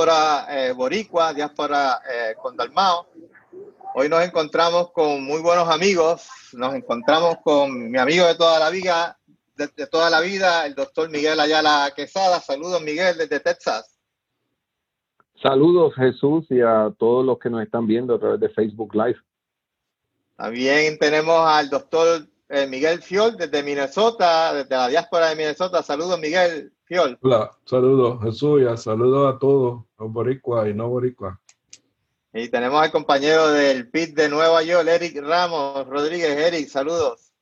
diáspora eh, boricua, diáspora eh, condalmao. Hoy nos encontramos con muy buenos amigos, nos encontramos con mi amigo de toda la vida, de, toda la vida, el doctor Miguel Ayala Quesada. Saludos, Miguel, desde Texas. Saludos, Jesús, y a todos los que nos están viendo a través de Facebook Live. También tenemos al doctor eh, Miguel Fiol desde Minnesota, desde la diáspora de Minnesota. Saludos, Miguel Fiol. Hola, saludos, Jesús, y saludos a todos, los boricuas y no boricuas. Y tenemos al compañero del PIT de Nueva York, Eric Ramos Rodríguez. Eric, saludos.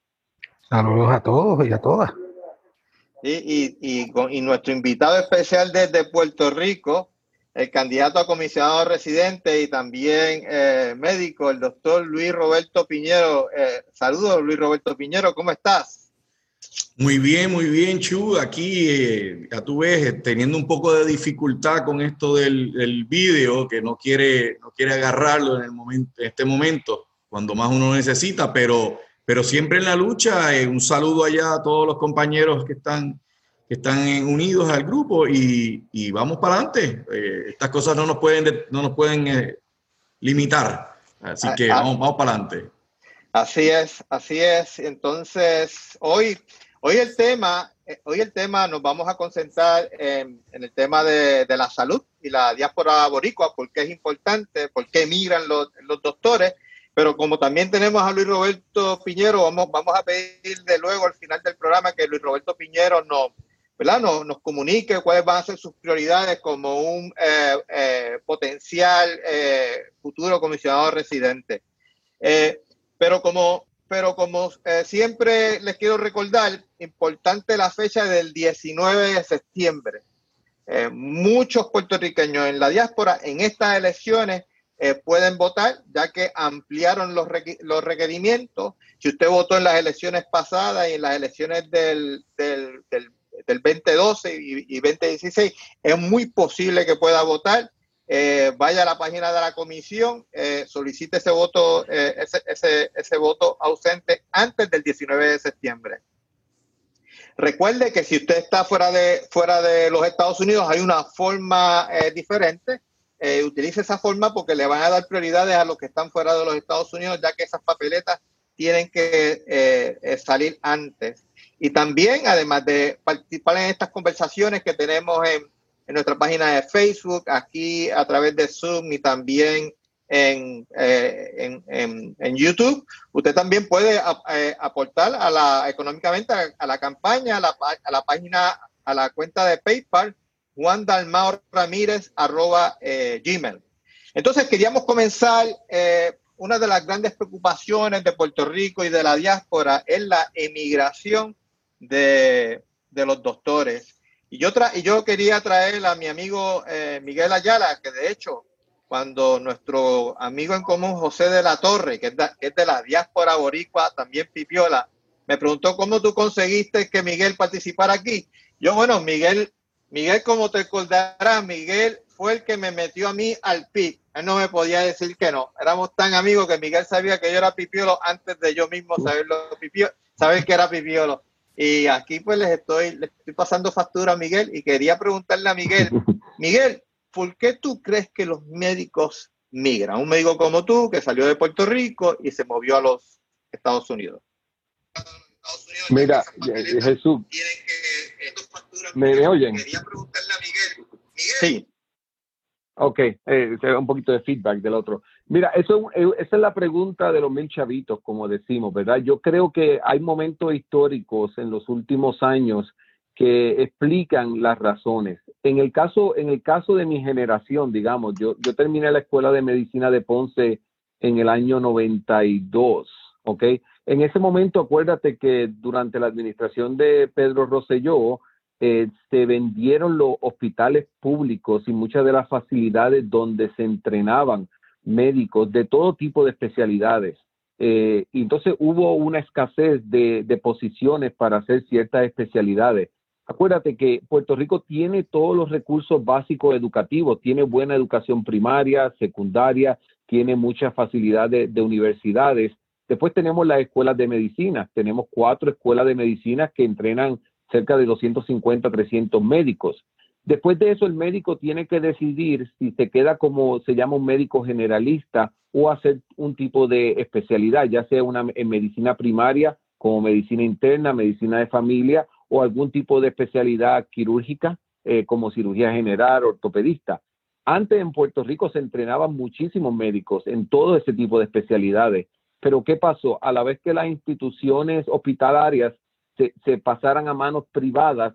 Saludos a todos y a todas. Y, y, y nuestro invitado especial desde Puerto Rico, el candidato a comisionado residente y también eh, médico, el doctor Luis Roberto Piñero. Eh, saludos, Luis Roberto Piñero, ¿cómo estás? Muy bien, muy bien, Chu. Aquí, eh, ya tú ves, teniendo un poco de dificultad con esto del, del vídeo, que no quiere, no quiere agarrarlo en, el momento, en este momento, cuando más uno necesita, pero, pero siempre en la lucha. un saludo allá a todos los compañeros que están que están unidos al grupo y, y vamos para adelante. Eh, estas cosas no nos pueden, no nos pueden eh, limitar. Así que ah, ah. vamos, vamos para adelante. Así es, así es. Entonces, hoy, hoy el tema, eh, hoy el tema nos vamos a concentrar en, el tema de, la salud y la diáspora boricua, porque es importante, porque emigran los, doctores. Pero como también tenemos a Luis Roberto Piñero, vamos, a pedir de luego al final del programa que Luis Roberto Piñero nos, ¿verdad? Nos, comunique cuáles van a ser sus prioridades como un eh, eh, potencial eh, futuro comisionado residente. pero como, pero como siempre les quiero recordar, importante la fecha del 19 de septiembre. muchos puertorriqueños en la diáspora en estas elecciones pueden votar, ya que ampliaron los, los, requerimientos. Si usted votó en las elecciones pasadas y en las elecciones del, del, del del 2012 y, 2016, es muy posible que pueda votar. Eh, vaya a la página de la comisión, eh, solicite ese voto, eh, ese, ese, ese, voto ausente antes del 19 de septiembre. Recuerde que si usted está fuera de, fuera de los Estados Unidos, hay una forma diferente. utilice esa forma porque le van a dar prioridades a los que están fuera de los Estados Unidos, ya que esas papeletas tienen que salir antes. Y también, además de participar en estas conversaciones que tenemos en, en nuestra página de Facebook, aquí a través de Zoom y también en, eh, en, en, YouTube, usted también puede eh, aportar a la, económicamente a, la campaña, a la, a la, página, a la cuenta de PayPal, Juan Dalmao Ramírez, arroba eh, Gmail. Entonces, queríamos comenzar. una de las grandes preocupaciones de Puerto Rico y de la diáspora es la emigración de, los doctores. Y yo, tra y yo quería traer a mi amigo eh, Miguel Ayala, que de hecho, cuando nuestro amigo en común José de la Torre, que es de, es de la diáspora boricua, también Pipiola, me preguntó cómo tú conseguiste que Miguel participara aquí. Yo, bueno, Miguel, Miguel, como te acordarás, Miguel fue el que me metió a mí al PIB. Él no me podía decir que no. Éramos tan amigos que Miguel sabía que yo era pipiolo antes de yo mismo saberlo, saber que era pipiolo. Y aquí pues les estoy, les estoy pasando factura a Miguel y quería preguntarle a Miguel, Miguel, ¿por qué tú crees que los médicos migran? Un médico como tú que salió de Puerto Rico y se movió a los Estados Unidos. Mira, Jesús, ¿me, oyen? Quería preguntarle a Miguel. Miguel sí. Ok, eh, un poquito de feedback del otro. Mira, eso, eh, esa es la pregunta de los mil chavitos, como decimos, ¿verdad? Yo creo que hay momentos históricos en los últimos años que explican las razones. En el caso, en el caso de mi generación, digamos, yo, yo terminé la escuela de medicina de Ponce en el año 92, ¿ok? En ese momento, acuérdate que durante la administración de Pedro Rosselló, eh, se vendieron los hospitales públicos y muchas de las facilidades donde se entrenaban médicos de todo tipo de especialidades. Eh, entonces hubo una escasez de, de, posiciones para hacer ciertas especialidades. Acuérdate que Puerto Rico tiene todos los recursos básicos educativos, tiene buena educación primaria, secundaria, tiene muchas facilidades de universidades. Después tenemos las escuelas de medicina, tenemos cuatro escuelas de medicina que entrenan cerca de 250, 300 médicos. Después de eso, el médico tiene que decidir si se queda como se llama un médico generalista o hacer un tipo de especialidad, ya sea una en medicina primaria, como medicina interna, medicina de familia o algún tipo de especialidad quirúrgica, eh, como cirugía general, ortopedista. Antes en Puerto Rico se entrenaban muchísimos médicos en todo ese tipo de especialidades, pero ¿qué pasó? A la vez que las instituciones hospitalarias se, se pasaran a manos privadas,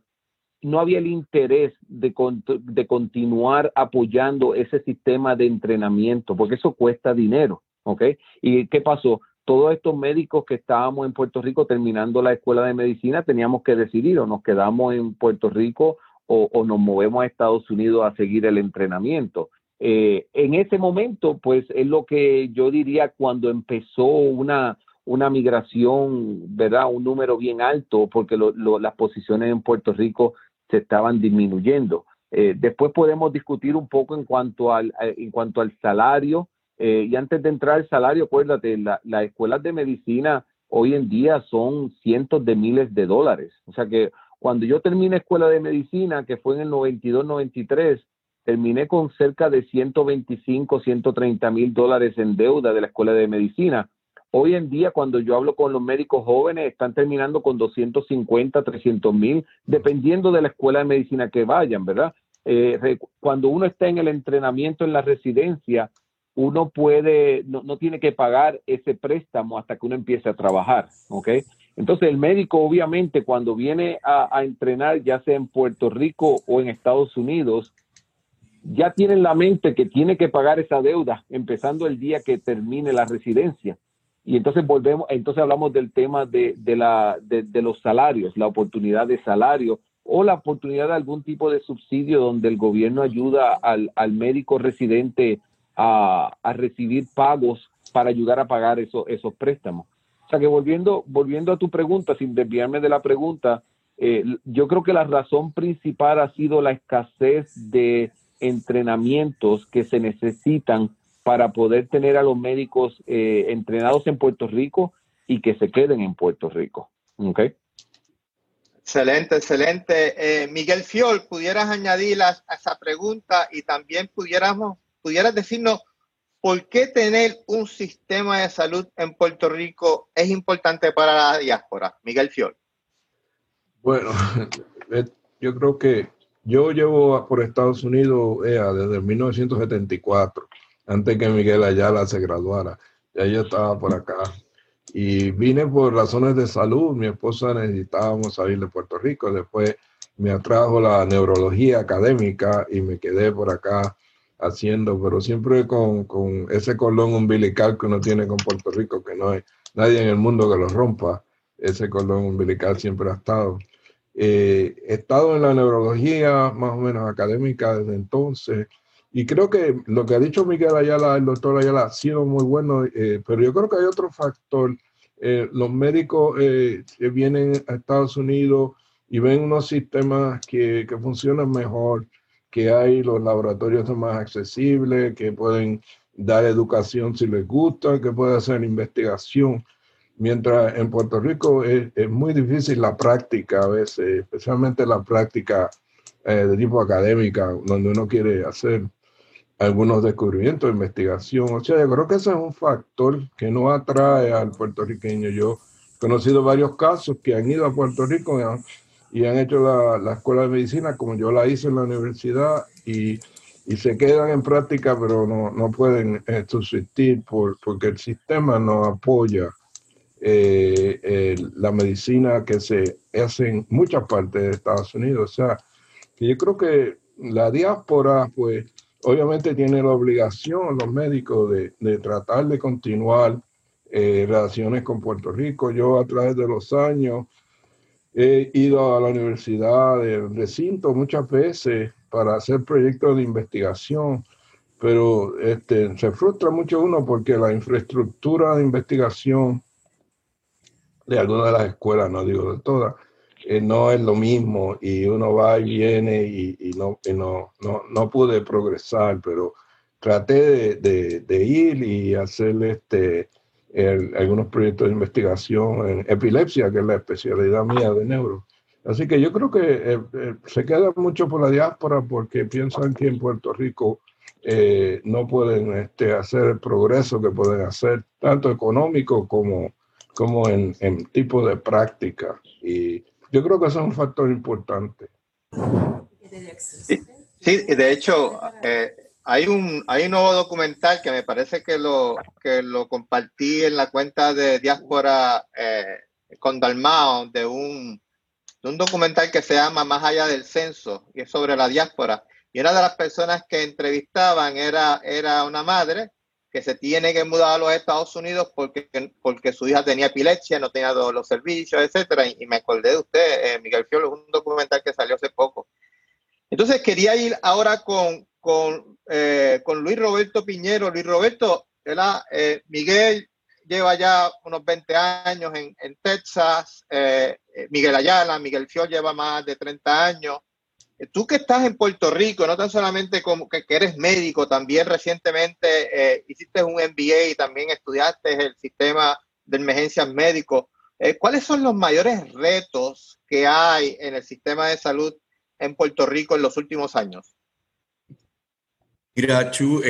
no había el interés de, de, continuar apoyando ese sistema de entrenamiento, porque eso cuesta dinero, ¿ok? ¿Y qué pasó? Todos estos médicos que estábamos en Puerto Rico terminando la escuela de medicina teníamos que decidir o nos quedamos en Puerto Rico o, nos movemos a Estados Unidos a seguir el entrenamiento. Eh, en ese momento, pues es lo que yo diría cuando empezó una, una migración, ¿verdad? Un número bien alto, porque las posiciones en Puerto Rico se estaban disminuyendo. Eh, después podemos discutir un poco en cuanto al, en cuanto al salario. Eh, y antes de entrar al salario, acuérdate, la, las escuelas de medicina hoy en día son cientos de miles de dólares. O sea que cuando yo terminé escuela de medicina, que fue en el 92-93, terminé con cerca de 125, 130 mil dólares en deuda de la escuela de medicina. Hoy en día, cuando yo hablo con los médicos jóvenes, están terminando con 250, 300 mil, dependiendo de la escuela de medicina que vayan, ¿verdad? Eh, cuando uno está en el entrenamiento en la residencia, uno puede, no, no, tiene que pagar ese préstamo hasta que uno empiece a trabajar, ¿ok? Entonces el médico obviamente cuando viene a, entrenar, ya sea en Puerto Rico o en Estados Unidos, ya tiene en la mente que tiene que pagar esa deuda empezando el día que termine la residencia. Y entonces volvemos, entonces hablamos del tema de, de, la, de los salarios, la oportunidad de salario o la oportunidad de algún tipo de subsidio donde el gobierno ayuda al, al médico residente a, recibir pagos para ayudar a pagar eso, esos préstamos. O sea que volviendo, volviendo a tu pregunta, sin desviarme de la pregunta, eh, yo creo que la razón principal ha sido la escasez de entrenamientos que se necesitan para poder tener a los médicos eh, entrenados en Puerto Rico y que se queden en Puerto Rico. ¿Okay? Excelente, excelente. Eh, Miguel Fiol, ¿pudieras añadir a, esa pregunta y también pudiéramos, pudieras decirnos por qué tener un sistema de salud en Puerto Rico es importante para la diáspora? Miguel Fiol. Bueno, yo creo que yo llevo por Estados Unidos eh, desde 1974 antes que Miguel Ayala se graduara. Ya yo estaba por acá. Y vine por razones de salud. Mi esposa necesitábamos salir de Puerto Rico. Después me atrajo la neurología académica y me quedé por acá haciendo, pero siempre con, con ese cordón umbilical que uno tiene con Puerto Rico, que no hay nadie en el mundo que lo rompa. Ese cordón umbilical siempre ha estado. Eh, he estado en la neurología más o menos académica desde entonces y creo que lo que ha dicho Miguel Ayala, el doctor Ayala, ha sido muy bueno, eh, pero yo creo que hay otro factor. Eh, los médicos vienen a Estados Unidos y ven unos sistemas que, que, funcionan mejor, que hay los laboratorios son más accesibles, que pueden dar educación si les gusta, que pueden hacer investigación. Mientras en Puerto Rico es, es muy difícil la práctica a veces, especialmente la práctica de tipo académica, donde uno quiere hacer algunos descubrimientos, investigación. O sea, yo creo que ese es un factor que no atrae al puertorriqueño. Yo he conocido varios casos que han ido a Puerto Rico y han hecho la, la escuela de medicina como yo la hice en la universidad y, y se quedan en práctica, pero no, no pueden eh, subsistir por, porque el sistema no apoya eh, eh, la medicina que se hace en muchas partes de Estados Unidos. O sea, yo creo que la diáspora, pues, obviamente tiene la obligación los médicos de, de tratar de continuar eh, relaciones con Puerto Rico. Yo a través de los años he ido a la universidad del recinto muchas veces para hacer proyectos de investigación, pero este, se frustra mucho uno porque la infraestructura de investigación de algunas de las escuelas, no digo de todas, eh, no es lo mismo y uno va y viene y, no, y no, no, no, pude progresar, pero traté de, de, de ir y hacer este, el, algunos proyectos de investigación en epilepsia, que es la especialidad mía de neuro. Así que yo creo que eh, eh, se queda mucho por la diáspora porque piensan que en Puerto Rico eh, no pueden este, hacer el progreso que pueden hacer, tanto económico como, como en, en tipo de práctica. Y yo creo que eso es un factor importante. Sí, de hecho, hay, un, hay un nuevo documental que me parece que lo, que lo compartí en la cuenta de Diáspora con Dalmao, de un un documental que se llama Más allá del censo y es sobre la diáspora. Y una de las personas que entrevistaban era, era una madre que se tiene que mudar a los Estados Unidos porque, porque su hija tenía epilepsia, no tenía todos los servicios, etcétera. Y, me acordé de usted, eh, Miguel Fiolo, un documental que salió hace poco. Entonces quería ir ahora con, con, eh, con Luis Roberto Piñero. Luis Roberto, eh, Miguel lleva ya unos 20 años en, Texas, eh, eh, Miguel Ayala, Miguel Fiol lleva más de 30 años. Tú que estás en Puerto Rico, no tan solamente como que, eres médico, también recientemente hiciste un MBA y también estudiaste el sistema de emergencias médicos. ¿Cuáles son los mayores retos que hay en el sistema de salud en Puerto Rico en los últimos años? Mira, Chu,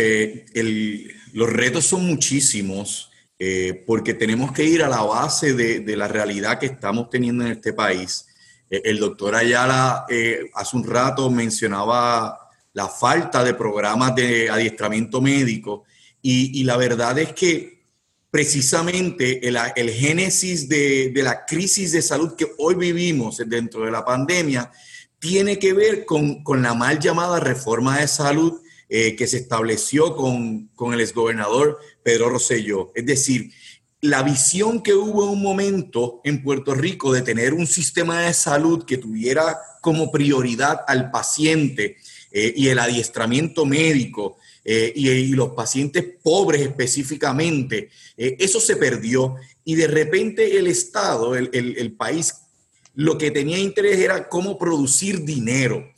los retos son muchísimos. Eh, porque tenemos que ir a la base de, la realidad que estamos teniendo en este país. Eh, el doctor Ayala eh, hace un rato mencionaba la falta de programas de adiestramiento médico y, la verdad es que precisamente el, génesis de, la crisis de salud que hoy vivimos dentro de la pandemia tiene que ver con, la mal llamada reforma de salud que se estableció con, con el exgobernador Pedro Rosselló. Es decir, la visión que hubo en un momento en Puerto Rico de tener un sistema de salud que tuviera como prioridad al paciente eh, y el adiestramiento médico eh, y, los pacientes pobres específicamente, eh, eso se perdió y de repente el Estado, el, el país, lo que tenía interés era cómo producir dinero.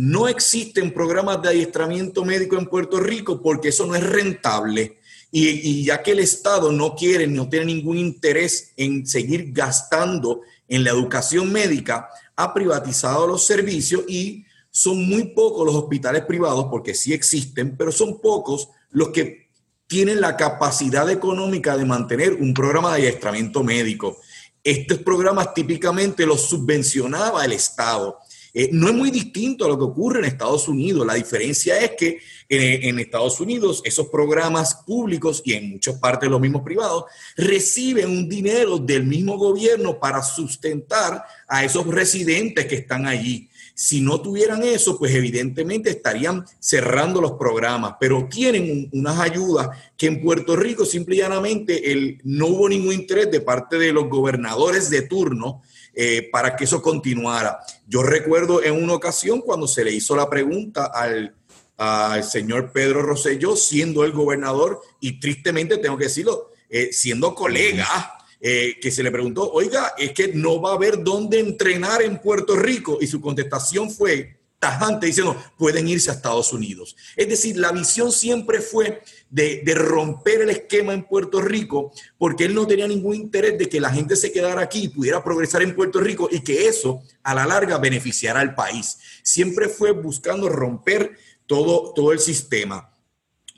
No existen programas de adiestramiento médico en Puerto Rico porque eso no es rentable y, ya que el Estado no quiere, no tiene ningún interés en seguir gastando en la educación médica, ha privatizado los servicios y son muy pocos los hospitales privados, porque sí existen, pero son pocos los que tienen la capacidad económica de mantener un programa de adiestramiento médico. Estos programas típicamente los subvencionaba el Estado. Eh, no es muy distinto a lo que ocurre en Estados Unidos. La diferencia es que en, Estados Unidos esos programas públicos y en muchas partes los mismos privados reciben un dinero del mismo gobierno para sustentar a esos residentes que están allí. Si no tuvieran eso, pues evidentemente estarían cerrando los programas, pero tienen unas ayudas que en Puerto Rico simple y llanamente el, no hubo ningún interés de parte de los gobernadores de turno eh, para que eso continuara. Yo recuerdo en una ocasión cuando se le hizo la pregunta al, señor Pedro Rosselló, siendo el gobernador, y tristemente tengo que decirlo, eh, siendo colega, eh, que se le preguntó, oiga, es que no va a haber dónde entrenar en Puerto Rico, y su contestación fue tajante diciendo, pueden irse a Estados Unidos. Es decir, la visión siempre fue de, romper el esquema en Puerto Rico, porque él no tenía ningún interés de que la gente se quedara aquí y pudiera progresar en Puerto Rico y que eso a la larga beneficiara al país. Siempre fue buscando romper todo, todo el sistema.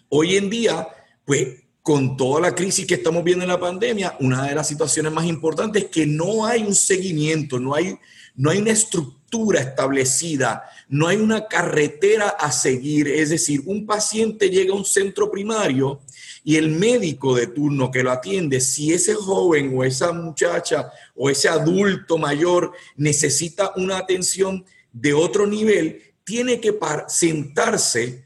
Hoy en día, pues con toda la crisis que estamos viendo en la pandemia, una de las situaciones más importantes es que no hay un seguimiento, no hay, no hay una estructura establecida, no hay una carretera a seguir. Es decir, un paciente llega a un centro primario y el médico de turno que lo atiende, si ese joven o esa muchacha o ese adulto mayor necesita una atención de otro nivel, tiene que sentarse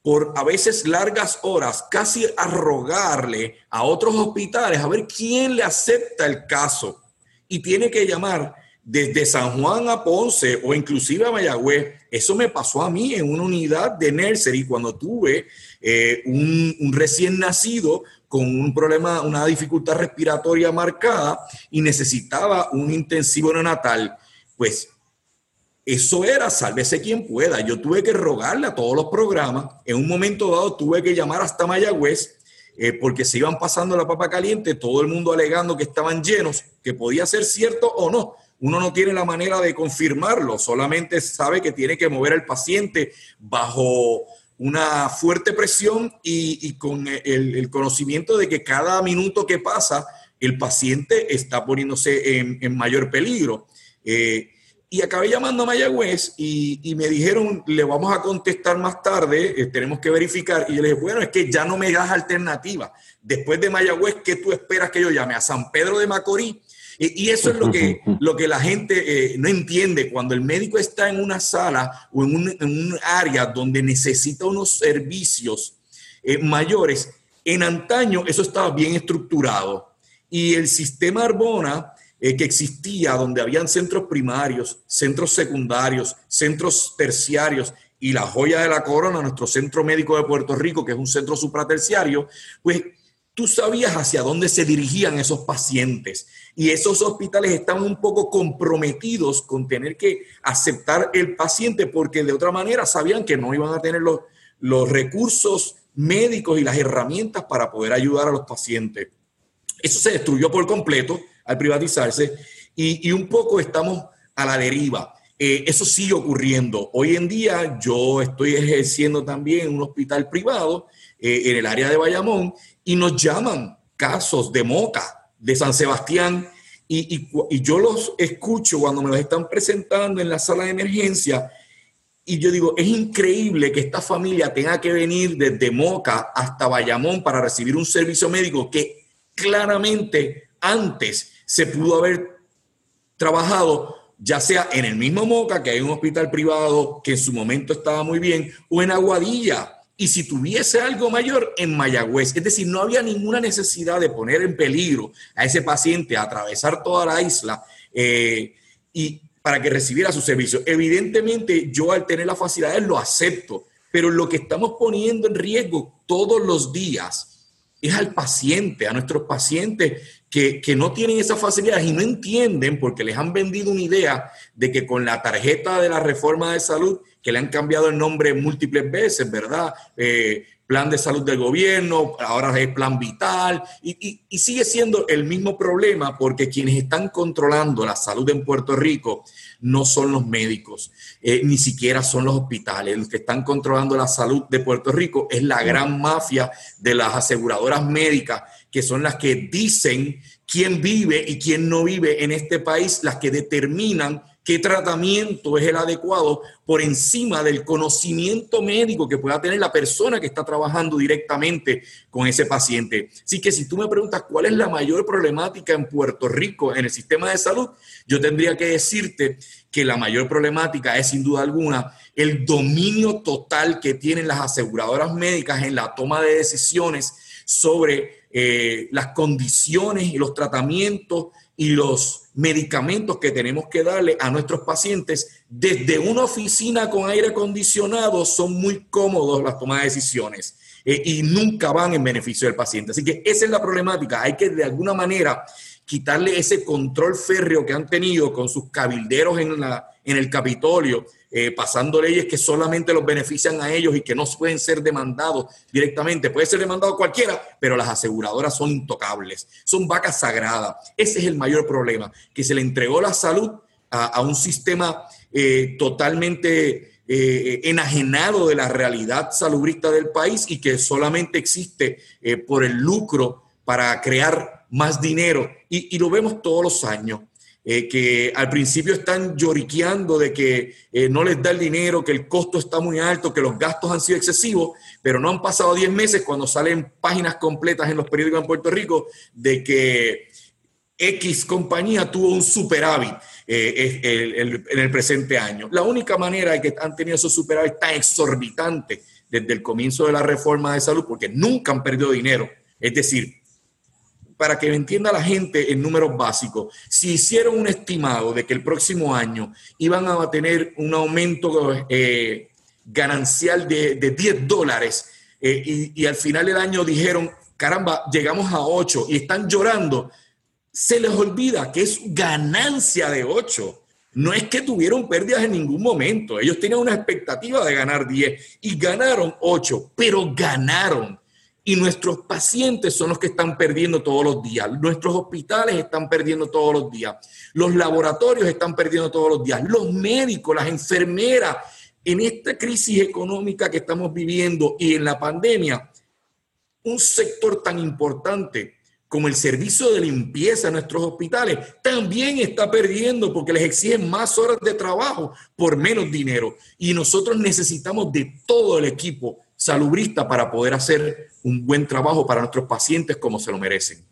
por a veces largas horas, casi a rogarle a otros hospitales a ver quién le acepta el caso. Y tiene que llamar desde San Juan a Ponce o inclusive a Mayagüez. Eso me pasó a mí en una unidad de nursery cuando tuve eh, un, recién nacido con un problema, una dificultad respiratoria marcada y necesitaba un intensivo neonatal. Pues eso era sálvese quien pueda. Yo tuve que rogarle a todos los programas. En un momento dado tuve que llamar hasta Mayagüez eh, porque se iban pasando la papa caliente, todo el mundo alegando que estaban llenos, que podía ser cierto o no, uno no tiene la manera de confirmarlo, solamente sabe que tiene que mover al paciente bajo una fuerte presión y, con el, conocimiento de que cada minuto que pasa, el paciente está poniéndose en, mayor peligro. Eh, y acabé llamando a Mayagüez y, me dijeron, le vamos a contestar más tarde, eh, tenemos que verificar. Y yo le dije, bueno, es que ya no me das alternativa. Después de Mayagüez, ¿qué tú esperas que yo llame? ¿A San Pedro de Macorís? Y, eso es lo que, lo que la gente eh, no entiende. Cuando el médico está en una sala o en un, área donde necesita unos servicios eh, mayores, en antaño eso estaba bien estructurado. Y el sistema Arbona eh, que existía, donde habían centros primarios, centros secundarios, centros terciarios y la joya de la corona, nuestro centro médico de Puerto Rico, que es un centro supraterciario, pues tú sabías hacia dónde se dirigían esos pacientes. Y esos hospitales estaban un poco comprometidos con tener que aceptar el paciente porque de otra manera sabían que no iban a tener los, los recursos médicos y las herramientas para poder ayudar a los pacientes. Eso se destruyó por completo al privatizarse y, un poco estamos a la deriva. Eh, eso sigue ocurriendo. Hoy en día yo estoy ejerciendo también un hospital privado eh, en el área de Bayamón y nos llaman casos de Moca, de San Sebastián, y, yo los escucho cuando me los están presentando en la sala de emergencia y yo digo, es increíble que esta familia tenga que venir desde Moca hasta Bayamón para recibir un servicio médico que claramente antes se pudo haber trabajado ya sea en el mismo Moca, que hay un hospital privado que en su momento estaba muy bien, o en Aguadilla, y si tuviese algo mayor en Mayagüez. Es decir, no había ninguna necesidad de poner en peligro a ese paciente a atravesar toda la isla eh, y para que recibiera su servicio. Evidentemente, yo al tener las facilidades lo acepto, pero lo que estamos poniendo en riesgo todos los días es al paciente, a nuestros pacientes que, no tienen esas facilidades y no entienden porque les han vendido una idea de que con la tarjeta de la reforma de salud, que le han cambiado el nombre múltiples veces, ¿verdad? Eh, plan de salud del gobierno, ahora es plan vital, y, sigue siendo el mismo problema porque quienes están controlando la salud en Puerto Rico no son los médicos, eh, ni siquiera son los hospitales. Los que están controlando la salud de Puerto Rico es la gran mafia de las aseguradoras médicas que son las que dicen quién vive y quién no vive en este país, las que determinan qué tratamiento es el adecuado por encima del conocimiento médico que pueda tener la persona que está trabajando directamente con ese paciente. Así que si tú me preguntas cuál es la mayor problemática en Puerto Rico en el sistema de salud, yo tendría que decirte que la mayor problemática es sin duda alguna el dominio total que tienen las aseguradoras médicas en la toma de decisiones sobre eh, las condiciones y los tratamientos y los medicamentos que tenemos que darle a nuestros pacientes desde una oficina con aire acondicionado son muy cómodos las tomas de decisiones eh, y nunca van en beneficio del paciente. Así que esa es la problemática. Hay que de alguna manera quitarle ese control férreo que han tenido con sus cabilderos en, la, en el Capitolio eh, pasando leyes que solamente los benefician a ellos y que no pueden ser demandados directamente. Puede ser demandado cualquiera, pero las aseguradoras son intocables, son vacas sagradas. Ese es el mayor problema, que se le entregó la salud a, un sistema eh, totalmente eh, enajenado de la realidad salubrista del país y que solamente existe por el lucro para crear más dinero. y lo vemos todos los años. Eh, que al principio están lloriqueando de que eh, no les da el dinero, que el costo está muy alto, que los gastos han sido excesivos, pero no han pasado 10 meses cuando salen páginas completas en los periódicos en Puerto Rico de que X compañía tuvo un superávit eh, en el presente año. La única manera de que han tenido esos superávit tan exorbitantes desde el comienzo de la reforma de salud, porque nunca han perdido dinero, es decir, para que entienda la gente en números básicos, si hicieron un estimado de que el próximo año iban a tener un aumento eh, ganancial de, 10 dólares eh, y, al final del año dijeron, caramba, llegamos a 8 y están llorando, se les olvida que es ganancia de 8. No es que tuvieron pérdidas en ningún momento. Ellos tenían una expectativa de ganar 10 y ganaron 8, pero ganaron y nuestros pacientes son los que están perdiendo todos los días. Nuestros hospitales están perdiendo todos los días. Los laboratorios están perdiendo todos los días. Los médicos, las enfermeras, en esta crisis económica que estamos viviendo y en la pandemia, un sector tan importante como el servicio de limpieza en nuestros hospitales también está perdiendo porque les exigen más horas de trabajo por menos dinero. Y nosotros necesitamos de todo el equipo salubrista para poder hacer un buen trabajo para nuestros pacientes como se lo merecen.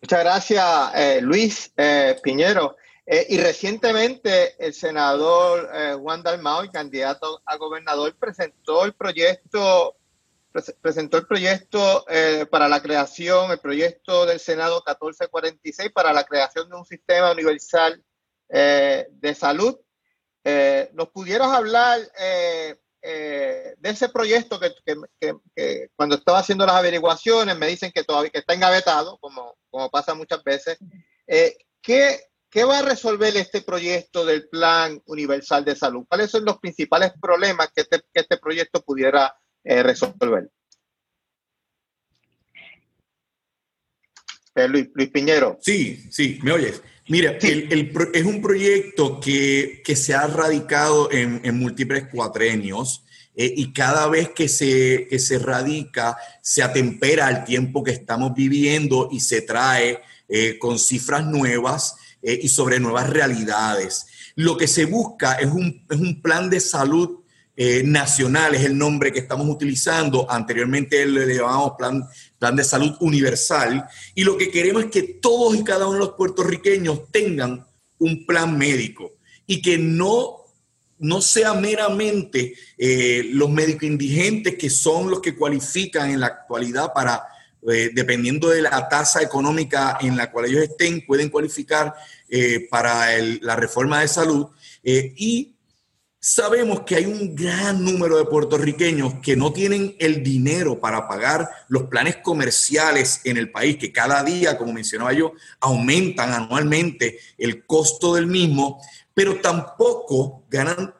Muchas gracias, eh, Luis eh, Piñero. Eh, y recientemente el senador Juan Dalmao, el candidato a gobernador, presentó el proyecto, presentó el proyecto para la creación, el proyecto del Senado 1446 para la creación de un sistema universal de salud. ¿Nos pudieras hablar eh, de ese proyecto que, cuando estaba haciendo las averiguaciones me dicen que todavía que está engavetado, como, como pasa muchas veces. Eh, ¿qué, va a resolver este proyecto del Plan Universal de Salud? ¿Cuáles son los principales problemas que este, este proyecto pudiera eh, resolver? Luis, Luis, Piñero. Sí, sí, me oyes. Mira, es un proyecto que, se ha radicado en, múltiples cuatrenios eh, y cada vez que se, se radica se atempera al tiempo que estamos viviendo y se trae eh, con cifras nuevas eh, y sobre nuevas realidades. Lo que se busca es un, es un plan de salud nacional, es el nombre que estamos utilizando. Anteriormente le llamábamos plan plan de salud universal, y lo que queremos es que todos y cada uno de los puertorriqueños tengan un plan médico y que no, no sea meramente eh, los médicos indigentes que son los que cualifican en la actualidad para, eh, dependiendo de la tasa económica en la cual ellos estén, pueden cualificar eh, para la reforma de salud y Sabemos que hay un gran número de puertorriqueños que no tienen el dinero para pagar los planes comerciales en el país, que cada día, como mencionaba yo, aumentan anualmente el costo del mismo, pero tampoco ganan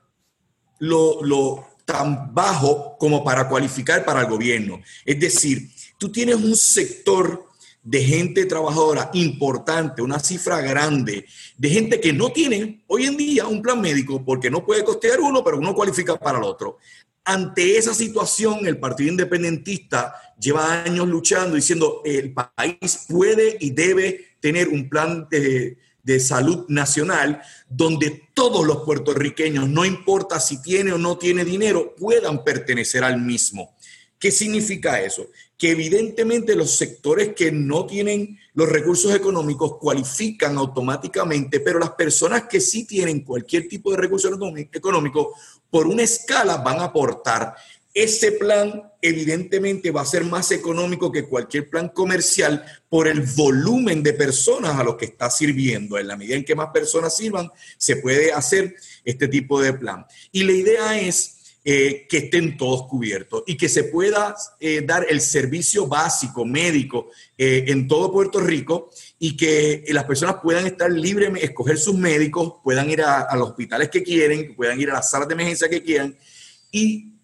lo, lo tan bajo como para cualificar para el gobierno. Es decir, tú tienes un sector de gente trabajadora importante, una cifra grande, de gente que no tiene hoy en día un plan médico porque no puede costear uno, pero uno cualifica para el otro. Ante esa situación, el Partido Independentista lleva años luchando diciendo el país puede y debe tener un plan de, de salud nacional donde todos los puertorriqueños, no importa si tiene o no tiene dinero, puedan pertenecer al mismo. ¿Qué significa eso? Que evidentemente los sectores que no tienen los recursos económicos cualifican automáticamente, pero las personas que sí tienen cualquier tipo de recurso económico, por una escala van a aportar. Ese plan evidentemente va a ser más económico que cualquier plan comercial por el volumen de personas a los que está sirviendo. En la medida en que más personas sirvan, se puede hacer este tipo de plan. Y la idea es eh, que estén todos cubiertos y que se pueda eh, dar el servicio básico médico eh, en todo Puerto Rico y que las personas puedan estar libres, escoger sus médicos, puedan ir a, los hospitales que quieren, puedan ir a las salas de emergencia que quieran. Y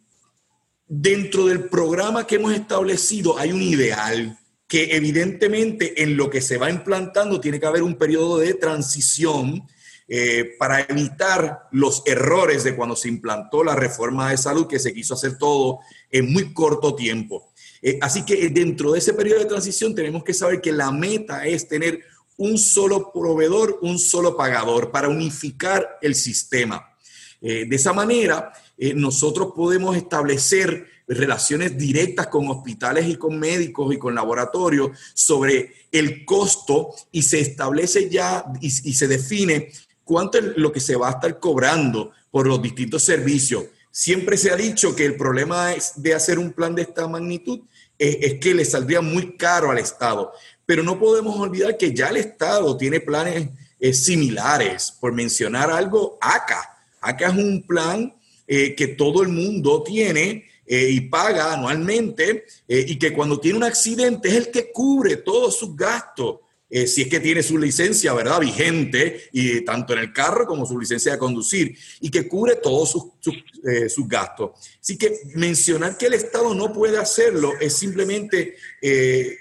dentro del programa que hemos establecido hay un ideal que evidentemente en lo que se va implantando tiene que haber un periodo de transición eh, para evitar los errores de cuando se implantó la reforma de salud, que se quiso hacer todo en muy corto tiempo. Eh, así que dentro de ese periodo de transición tenemos que saber que la meta es tener un solo proveedor, un solo pagador para unificar el sistema. Eh, de esa manera, nosotros podemos establecer relaciones directas con hospitales y con médicos y con laboratorios sobre el costo y se establece ya y se define cuánto es lo que se va a estar cobrando por los distintos servicios. Siempre se ha dicho que el problema de hacer un plan de esta magnitud es, que le saldría muy caro al Estado, pero no podemos olvidar que ya el Estado tiene planes eh, similares. Por mencionar algo, ACA. ACA es un plan eh, que todo el mundo tiene eh, y paga anualmente y que cuando tiene un accidente es el que cubre todos sus gastos eh, si es que tiene su licencia, ¿verdad? Vigente, y tanto en el carro como su licencia de conducir, y que cubre todos sus, sus, eh, gastos. Así que mencionar que el Estado no puede hacerlo es simplemente eh,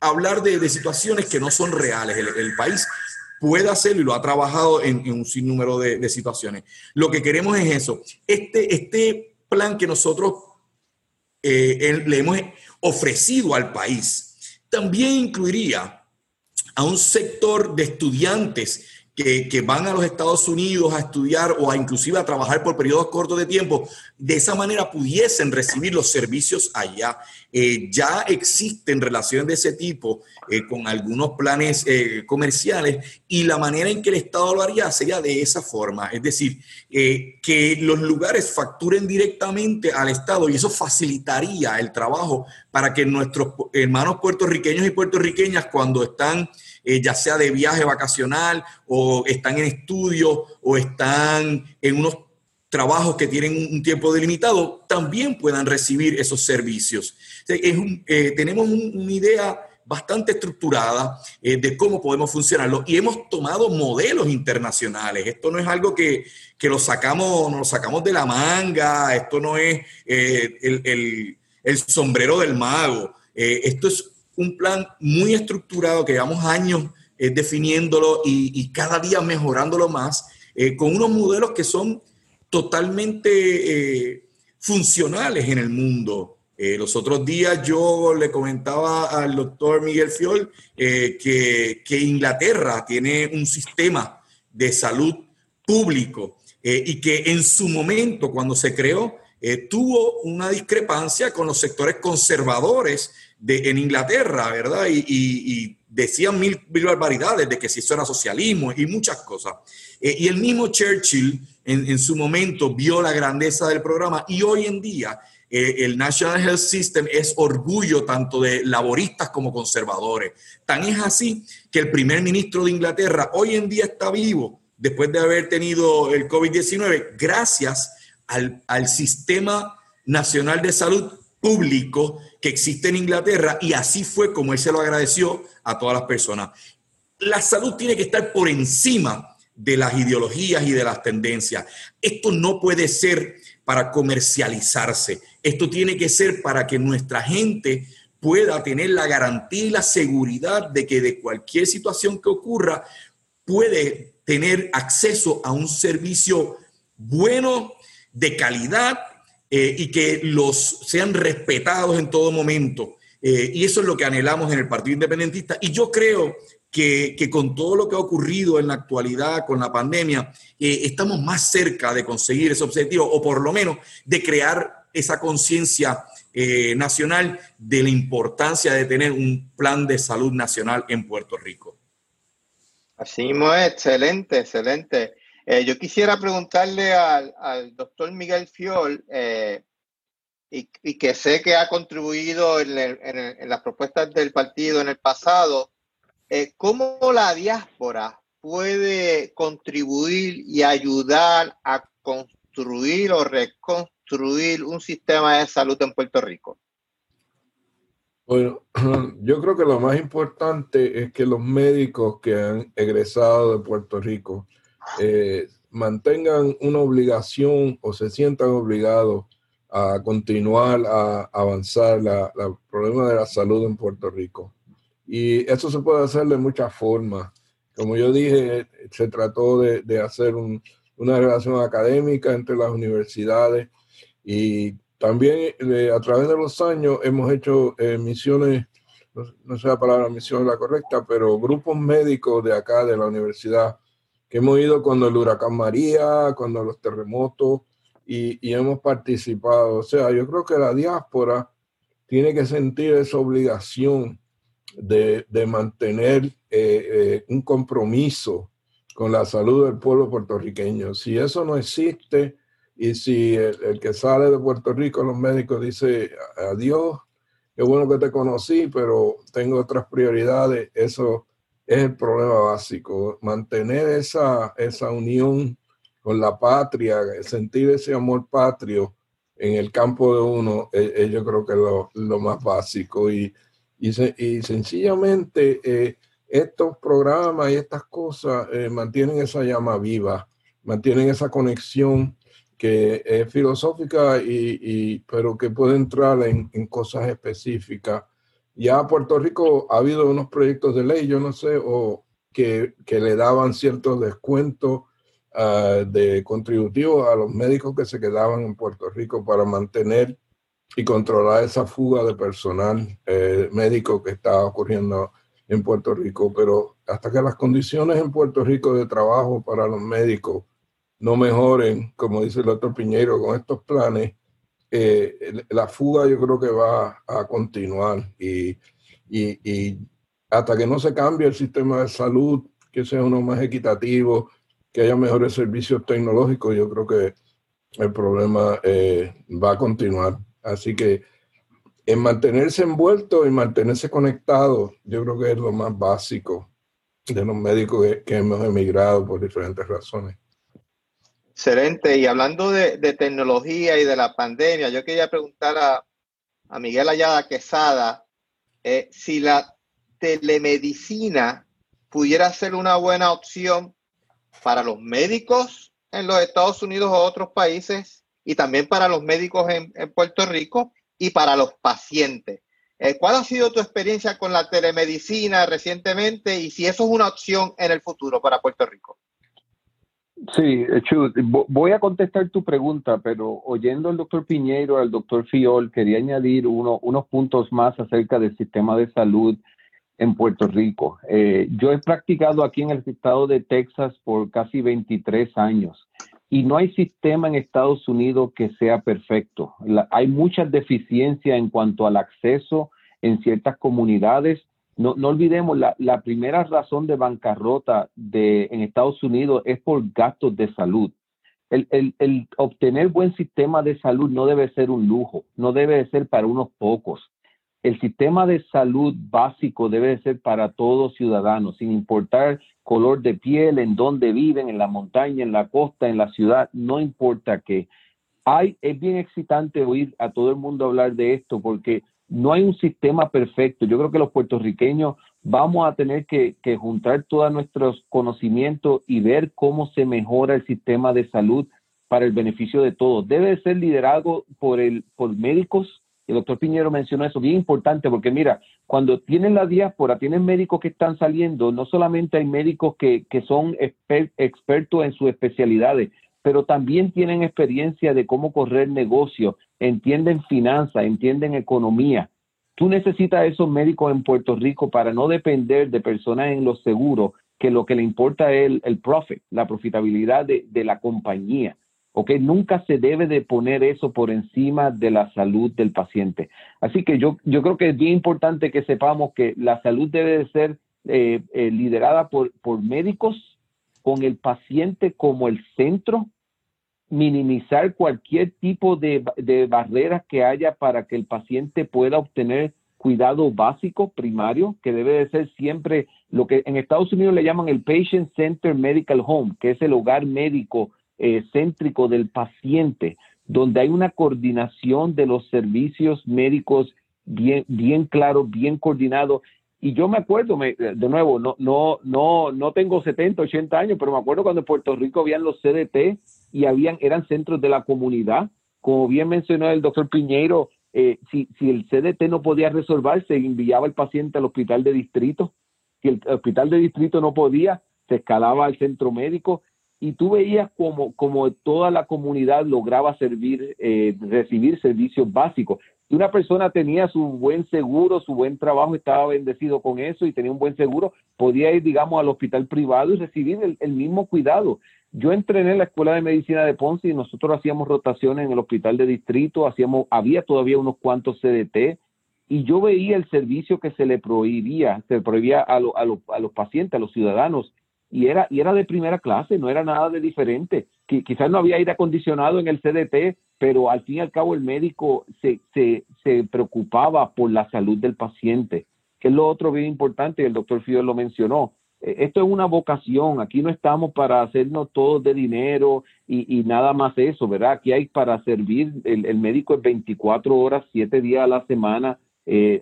hablar de, de, situaciones que no son reales. El, país puede hacerlo y lo ha trabajado en, en un sinnúmero de, de, situaciones. Lo que queremos es eso. Este, este plan que nosotros le hemos ofrecido al país también incluiría a un sector de estudiantes que, van a los Estados Unidos a estudiar o a inclusive a trabajar por periodos cortos de tiempo, de esa manera pudiesen recibir los servicios allá. Eh, ya existen relaciones de ese tipo eh, con algunos planes eh, comerciales y la manera en que el Estado lo haría sería de esa forma, es decir, que los lugares facturen directamente al Estado y eso facilitaría el trabajo para que nuestros hermanos puertorriqueños y puertorriqueñas cuando están eh, ya sea de viaje vacacional o están en estudio o están en unos trabajos que tienen un tiempo delimitado, también puedan recibir esos servicios. Eh, tenemos un, una idea bastante estructurada eh, de cómo podemos funcionarlo y hemos tomado modelos internacionales. Esto no es algo que, que lo sacamos, nos lo sacamos de la manga, esto no es el, el, sombrero del mago. Esto es un plan muy estructurado que llevamos años eh, definiéndolo y, cada día mejorándolo más, eh, con unos modelos que son totalmente eh, funcionales en el mundo. Los otros días yo le comentaba al doctor Miguel Fiol que, que, Inglaterra tiene un sistema de salud público y que en su momento, cuando se creó, tuvo una discrepancia con los sectores conservadores en Inglaterra, ¿verdad? Y, decían mil, mil, barbaridades de que si eso era socialismo y muchas cosas. Eh, y el mismo Churchill en, en, su momento vio la grandeza del programa y hoy en día eh, el National Health System es orgullo tanto de laboristas como conservadores. Tan es así que el primer ministro de Inglaterra hoy en día está vivo después de haber tenido el COVID-19 gracias al, al sistema nacional de salud público existe en Inglaterra y así fue como él se lo agradeció a todas las personas. La salud tiene que estar por encima de las ideologías y de las tendencias. Esto no puede ser para comercializarse. Esto tiene que ser para que nuestra gente pueda tener la garantía y la seguridad de que de cualquier situación que ocurra puede tener acceso a un servicio bueno, de calidad eh, y que los sean respetados en todo momento. Eh, y eso es lo que anhelamos en el Partido Independentista. Y yo creo que, que con todo lo que ha ocurrido en la actualidad con la pandemia, eh, estamos más cerca de conseguir ese objetivo o por lo menos de crear esa conciencia nacional de la importancia de tener un plan de salud nacional en Puerto Rico. Así es, excelente, excelente. Eh, yo quisiera preguntarle al, al doctor Miguel Fiol, eh, y, que sé que ha contribuido en, en, las propuestas del partido en el pasado, eh, ¿cómo la diáspora puede contribuir y ayudar a construir o reconstruir un sistema de salud en Puerto Rico? Bueno, yo creo que lo más importante es que los médicos que han egresado de Puerto Rico eh, mantengan una obligación o se sientan obligados a continuar a avanzar la, la, problema de la salud en Puerto Rico. Y eso se puede hacer de muchas formas. Como yo dije, se trató de, de hacer un, una relación académica entre las universidades y también eh, a través de los años hemos hecho eh, misiones, no, no, sé la palabra misión la correcta, pero grupos médicos de acá de la universidad que hemos ido cuando el huracán María, cuando los terremotos, y, y, hemos participado. O sea, yo creo que la diáspora tiene que sentir esa obligación de, de mantener eh, eh, un compromiso con la salud del pueblo puertorriqueño. Si eso no existe y si el, que sale de Puerto Rico, los médicos dice adiós, qué bueno que te conocí, pero tengo otras prioridades, eso es el problema básico, mantener esa, esa unión con la patria, sentir ese amor patrio en el campo de uno, es yo creo que es lo, lo, más básico. Y, y, y sencillamente, eh, estos programas y estas cosas eh, mantienen esa llama viva, mantienen esa conexión que es filosófica, y, pero que puede entrar en, cosas específicas. Ya Puerto Rico ha habido unos proyectos de ley, yo no sé, o que, que le daban ciertos descuentos uh, de contributivos a los médicos que se quedaban en Puerto Rico para mantener y controlar esa fuga de personal eh, médico que está ocurriendo en Puerto Rico, pero hasta que las condiciones en Puerto Rico de trabajo para los médicos no mejoren, como dice el doctor Piñero, con estos planes, eh, la fuga yo creo que va a continuar y, y, hasta que no se cambie el sistema de salud, que sea uno más equitativo, que haya mejores servicios tecnológicos, yo creo que el problema eh, va a continuar. Así que en mantenerse envuelto y mantenerse conectado, yo creo que es lo más básico de los médicos que, hemos emigrado por diferentes razones. Excelente. Y hablando de, tecnología y de la pandemia, yo quería preguntar a, Miguel Ayada Quesada eh, si la telemedicina pudiera ser una buena opción para los médicos en los Estados Unidos o otros países y también para los médicos en Puerto Rico y para los pacientes. Eh, ¿Cuál ha sido tu experiencia con la telemedicina recientemente y si eso es una opción en el futuro para Puerto Rico? Sí, voy a contestar tu pregunta, pero oyendo al doctor Piñero, al doctor Fiol, quería añadir uno, unos puntos más acerca del sistema de salud en Puerto Rico. Eh, yo he practicado aquí en el estado de Texas por casi 23 años y no hay sistema en Estados Unidos que sea perfecto. hay muchas deficiencias en cuanto al acceso en ciertas comunidades. No, no olvidemos, la, la, primera razón de bancarrota de, en Estados Unidos es por gastos de salud. El, el, el obtener buen sistema de salud no debe ser un lujo, no debe ser para unos pocos. El sistema de salud básico debe ser para todos ciudadanos, sin importar color de piel, en dónde viven, en la montaña, en la costa, en la ciudad, no importa qué. Hay, es bien excitante oír a todo el mundo hablar de esto porque no hay un sistema perfecto. Yo creo que los puertorriqueños vamos a tener que, juntar todos nuestros conocimientos y ver cómo se mejora el sistema de salud para el beneficio de todos. Debe ser liderado por, el, por médicos, el doctor Piñero mencionó eso, bien importante, porque mira, cuando tienen la diáspora, tienen médicos que están saliendo, no solamente hay médicos que, que son expertos en sus especialidades, pero también tienen experiencia de cómo correr negocio, entienden finanzas, entienden economía. Tú necesitas esos médicos en Puerto Rico para no depender de personas en los seguros, que lo que le importa es el, el profit, la profitabilidad de, de la compañía. ¿ok? Nunca se debe de poner eso por encima de la salud del paciente. Así que yo, yo creo que es bien importante que sepamos que la salud debe de ser eh, eh, liderada por, por médicos con el paciente como el centro, minimizar cualquier tipo de, de barreras que haya para que el paciente pueda obtener cuidado básico primario, que debe de ser siempre lo que en Estados Unidos le llaman el Patient Center Medical Home, que es el hogar médico eh, céntrico del paciente, donde hay una coordinación de los servicios médicos bien, bien claro, bien coordinado. Y yo me acuerdo, me, de nuevo, no, no, no, no tengo 70, 80 años, pero me acuerdo cuando en Puerto Rico habían los CDT y habían, eran centros de la comunidad. Como bien mencionó el doctor Piñeiro, eh, si, si el CDT no podía resolverse, enviaba el paciente al hospital de distrito. Si el hospital de distrito no podía, se escalaba al centro médico y tú veías como, como toda la comunidad lograba servir, eh, recibir servicios básicos. Si una persona tenía su buen seguro, su buen trabajo, estaba bendecido con eso y tenía un buen seguro, podía ir, digamos, al hospital privado y recibir el, el mismo cuidado. Yo entrené en la Escuela de Medicina de Ponce y nosotros hacíamos rotaciones en el hospital de distrito, hacíamos, había todavía unos cuantos CDT, y yo veía el servicio que se le prohibía, se le prohibía a, a, a los pacientes, a los ciudadanos, y era, y era de primera clase, no era nada de diferente. Que quizás no había aire acondicionado en el CDT, pero al fin y al cabo el médico se, se, se preocupaba por la salud del paciente, que es lo otro bien importante, el doctor Fidel lo mencionó. Eh, esto es una vocación, aquí no estamos para hacernos todos de dinero y, y nada más eso, ¿verdad? Aquí hay para servir, el, el médico es 24 horas, 7 días a la semana, eh,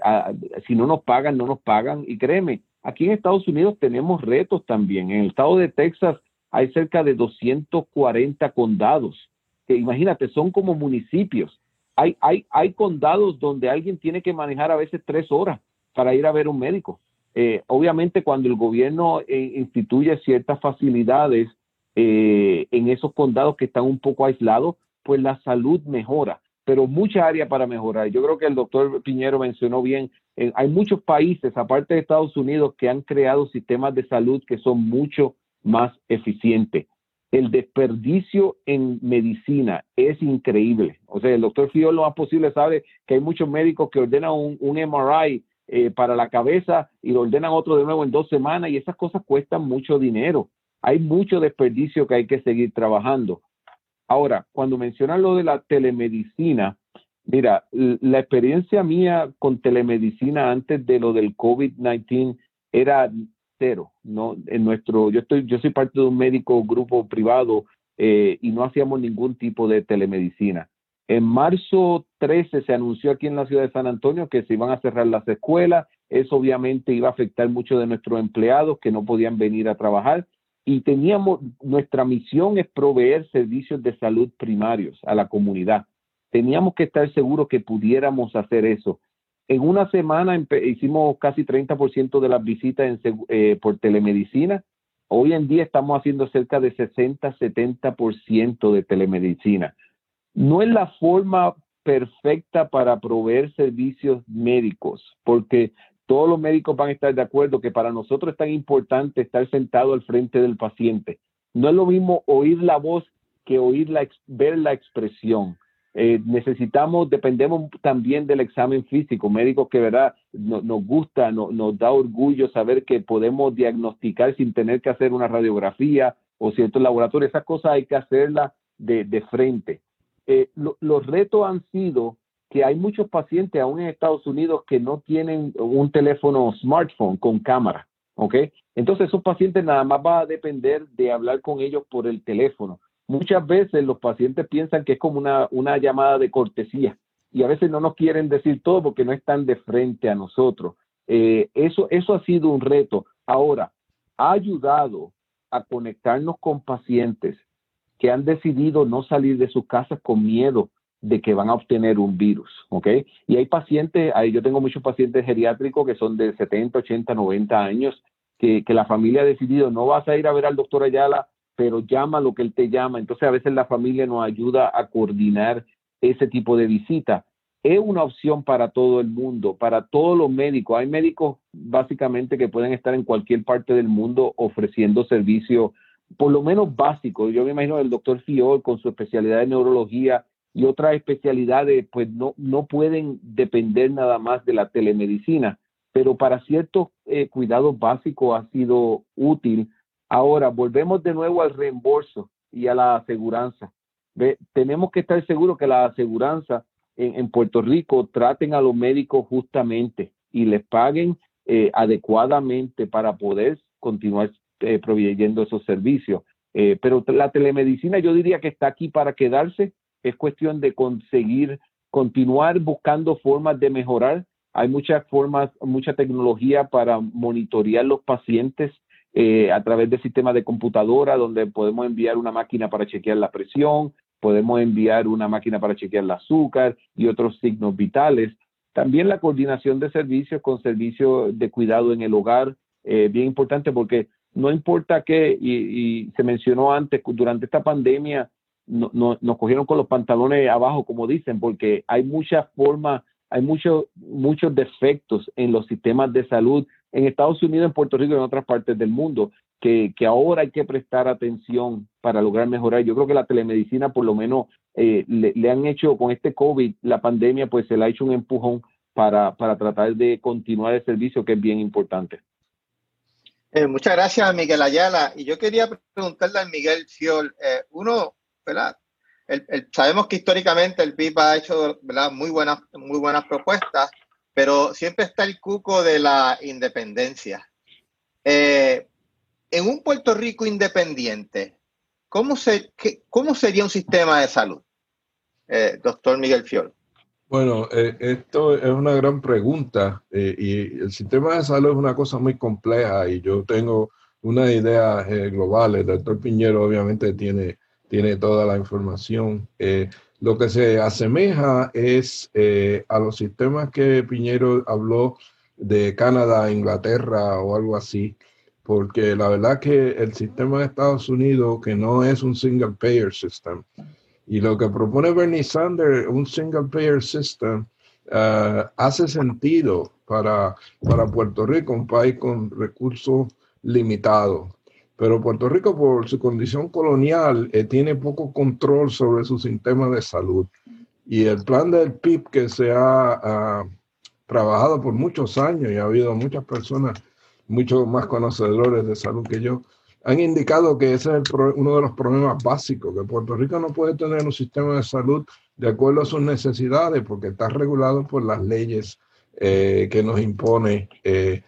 si no nos pagan, no nos pagan, y créeme, aquí en Estados Unidos tenemos retos también. En el estado de Texas hay cerca de 240 condados, que imagínate, son como municipios. Hay, hay, hay condados donde alguien tiene que manejar a veces tres horas para ir a ver un médico. Eh, obviamente cuando el gobierno eh, instituye ciertas facilidades eh, en esos condados que están un poco aislados, pues la salud mejora, pero mucha área para mejorar. Yo creo que el doctor Piñero mencionó bien, hay muchos países, aparte de Estados Unidos, que han creado sistemas de salud que son mucho más eficientes. El desperdicio en medicina es increíble. O sea, el doctor Fiol lo más posible sabe que hay muchos médicos que ordenan un, un MRI eh, para la cabeza y lo ordenan otro de nuevo en dos semanas y esas cosas cuestan mucho dinero. Hay mucho desperdicio que hay que seguir trabajando. Ahora, cuando mencionan lo de la telemedicina, mira, la experiencia mía con telemedicina antes de lo del COVID-19 era en nuestro, yo estoy, yo soy parte de un médico grupo privado eh, y no hacíamos ningún tipo de telemedicina. En marzo 13 se anunció aquí en la ciudad de San Antonio que se iban a cerrar las escuelas. Eso obviamente iba a afectar mucho de nuestros empleados que no podían venir a trabajar. Y teníamos, nuestra misión es proveer servicios de salud primarios a la comunidad. Teníamos que estar seguros que pudiéramos hacer eso. En una semana hicimos casi 30% de las visitas eh, por telemedicina. Hoy en día estamos haciendo cerca de 60-70% de telemedicina no es la forma perfecta para proveer servicios médicos, porque todos los médicos van a estar de acuerdo que para nosotros es tan importante estar sentado al frente del paciente. No es lo mismo oír la voz que oír la, ver la expresión. Eh, necesitamos, dependemos también del examen físico, médicos que verdad nos gusta, nos da orgullo saber que podemos diagnosticar sin tener que hacer una radiografía o ciertos laboratorios. Esas cosas hay que hacerlas de, de frente. Eh, los retos han sido que hay muchos pacientes aún en Estados Unidos que no tienen un teléfono smartphone con cámara, ¿ok? Entonces esos pacientes nada más va a depender de hablar con ellos por el teléfono. Muchas veces los pacientes piensan que es como una, una llamada de cortesía y a veces no nos quieren decir todo porque no están de frente a nosotros. Eh, eso, eso ha sido un reto. Ahora, ha ayudado a conectarnos con pacientes que han decidido no salir de sus casas con miedo de que van a obtener un virus, ¿ok? Y hay pacientes, yo tengo muchos pacientes geriátricos que son de 70, 80, 90 años, que, que la familia ha decidido, no vas a ir a ver al doctor Ayala, pero llama lo que él te llama. Entonces a veces la familia nos ayuda a coordinar ese tipo de visita. Es una opción para todo el mundo, para todos los médicos. Hay médicos básicamente que pueden estar en cualquier parte del mundo ofreciendo servicio por lo menos básico. Yo me imagino el doctor Fiol con su especialidad de neurología y otras especialidades, pues no, no pueden depender nada más de la telemedicina, pero para ciertos eh, cuidados básicos ha sido útil. Ahora, volvemos de nuevo al reembolso y a la aseguranza. Tenemos que estar seguros que la aseguranza en, Puerto Rico traten a los médicos justamente y les paguen eh, adecuadamente para poder continuar eh, proveyendo esos servicios. Eh, pero la telemedicina yo diría que está aquí para quedarse. Es cuestión de conseguir, continuar buscando formas de mejorar. Hay muchas formas, mucha tecnología para monitorear los pacientes eh, a través de sistemas de computadora donde podemos enviar una máquina para chequear la presión, podemos enviar una máquina para chequear el azúcar y otros signos vitales. También la coordinación de servicios con servicios de cuidado en el hogar, bien importante porque no importa qué, y, se mencionó antes, durante esta pandemia no, nos cogieron con los pantalones abajo, como dicen, porque hay muchas formas, hay muchos muchos defectos en los sistemas de salud en Estados Unidos, en Puerto Rico y en otras partes del mundo, que, ahora hay que prestar atención para lograr mejorar. Yo creo que la telemedicina, por lo menos, eh, le, han hecho con este COVID, la pandemia, pues se le ha hecho un empujón para, para tratar de continuar el servicio, que es bien importante. Eh, muchas gracias, Miguel Ayala. Y yo quería preguntarle a Miguel Fiol, eh, uno, ¿verdad? sabemos que históricamente el PIB ha hecho ¿verdad? Muy, buenas, muy buenas propuestas, pero siempre está el cuco de la independencia. Eh, en un Puerto Rico independiente, ¿cómo, se, qué, ¿cómo sería un sistema de salud, doctor Miguel Fiol? Bueno, eh, esto es una gran pregunta eh, y el sistema de salud es una cosa muy compleja y yo tengo una idea eh, global. El doctor Piñero obviamente tiene toda la información. Lo que se asemeja es a los sistemas que Piñero habló de Canadá, Inglaterra o algo así, porque la verdad que el sistema de Estados Unidos, que no es un single payer system, y lo que propone Bernie Sanders, un single payer system, uh, hace sentido para, para Puerto Rico, un país con recursos limitados. Pero Puerto Rico, por su condición colonial, eh, tiene poco control sobre su sistema de salud. Y el plan del PIB que se ha trabajado por muchos años y ha habido muchas personas, muchos más conocedores de salud que yo, han indicado que ese es uno de los problemas básicos, que Puerto Rico no puede tener un sistema de salud de acuerdo a sus necesidades porque está regulado por las leyes eh, que nos impone eh,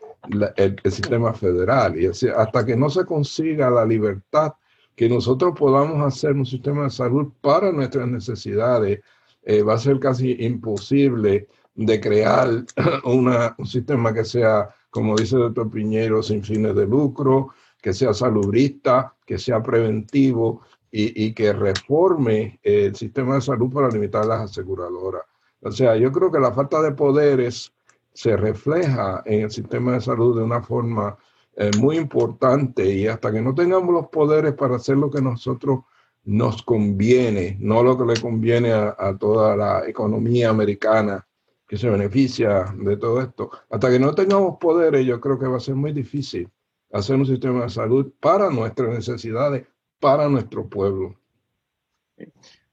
el, sistema federal. Y hasta que no se consiga la libertad, que nosotros podamos hacer un sistema de salud para nuestras necesidades, eh, va a ser casi imposible de crear un sistema que sea, como dice el doctor Piñero, sin fines de lucro, que sea salubrista, que sea preventivo y, que reforme el sistema de salud para limitar las aseguradoras. O sea, yo creo que la falta de poderes se refleja en el sistema de salud de una forma eh, muy importante y hasta que no tengamos los poderes para hacer lo que nosotros nos conviene, no lo que le conviene a, a toda la economía americana que se beneficia de todo esto, hasta que no tengamos poderes, yo creo que va a ser muy difícil hacer un sistema de salud para nuestras necesidades, para nuestro pueblo.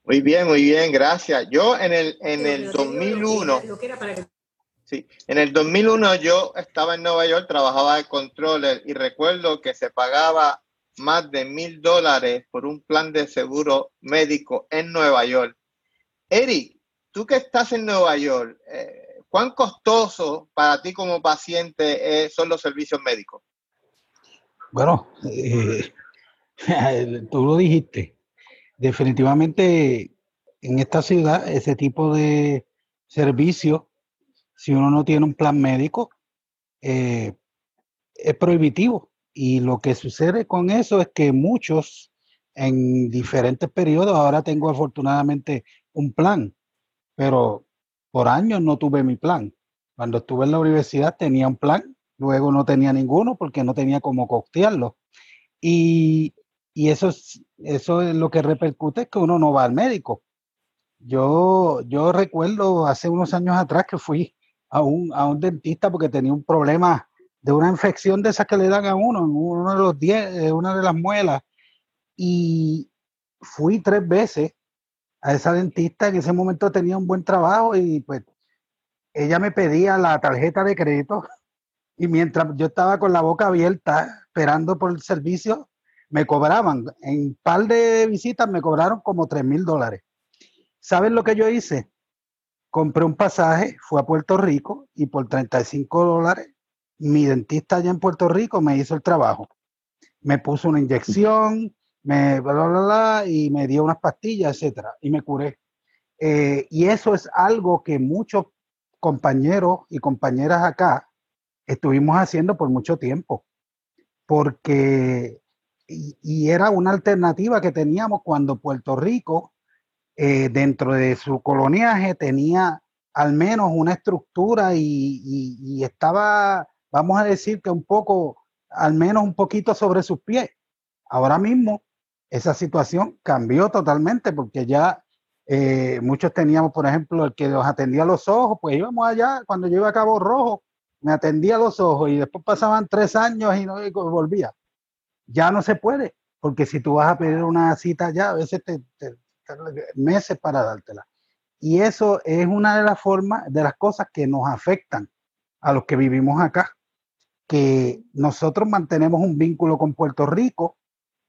Muy bien, muy bien, gracias. Yo en el, en el 2001, sí, en el 2001 yo estaba en Nueva York, trabajaba de controller y recuerdo que se pagaba más de mil dólares por un plan de seguro médico en Nueva York. Eric, tú que estás en Nueva York, eh, ¿cuán costoso para ti como paciente son los servicios médicos? Bueno, eh, tú lo dijiste. Definitivamente en esta ciudad ese tipo de servicio, si uno no tiene un plan médico, eh, es prohibitivo. Y lo que sucede con eso es que muchos en diferentes periodos, ahora tengo afortunadamente un plan, pero por años no tuve mi plan. Cuando estuve en la universidad tenía un plan Luego no tenía ninguno porque no tenía cómo costearlo. Y, eso, es, eso es lo que repercute es que uno no va al médico. Yo, yo recuerdo hace unos años atrás que fui a un, a un dentista porque tenía un problema de una infección de esas que le dan a uno en uno de los diez, eh, una de las muelas. Y fui tres veces a esa dentista. En ese momento tenía un buen trabajo y pues ella me pedía la tarjeta de crédito y mientras yo estaba con la boca abierta esperando por el servicio, me cobraban, en un par de visitas me cobraron como 3 mil dólares. ¿Saben lo que yo hice? Compré un pasaje, fui a Puerto Rico y por 35 dólares mi dentista allá en Puerto Rico me hizo el trabajo. Me puso una inyección, me bla, bla, bla, y me dio unas pastillas, etcétera, y me curé. Eh, y eso es algo que muchos compañeros y compañeras acá estuvimos haciendo por mucho tiempo, porque y, era una alternativa que teníamos cuando Puerto Rico, eh, dentro de su coloniaje, tenía al menos una estructura y, estaba, vamos a decir que un poco, al menos un poquito sobre sus pies. Ahora mismo esa situación cambió totalmente porque ya eh, muchos teníamos, por ejemplo, el que nos atendía los ojos, pues íbamos allá, cuando yo iba a Cabo Rojo, me atendía los ojos y después pasaban tres años y no volvía. Ya no se puede, porque si tú vas a pedir una cita ya, a veces te, meses para dártela. Y eso es una de las formas, de las cosas que nos afectan a los que vivimos acá, que nosotros mantenemos un vínculo con Puerto Rico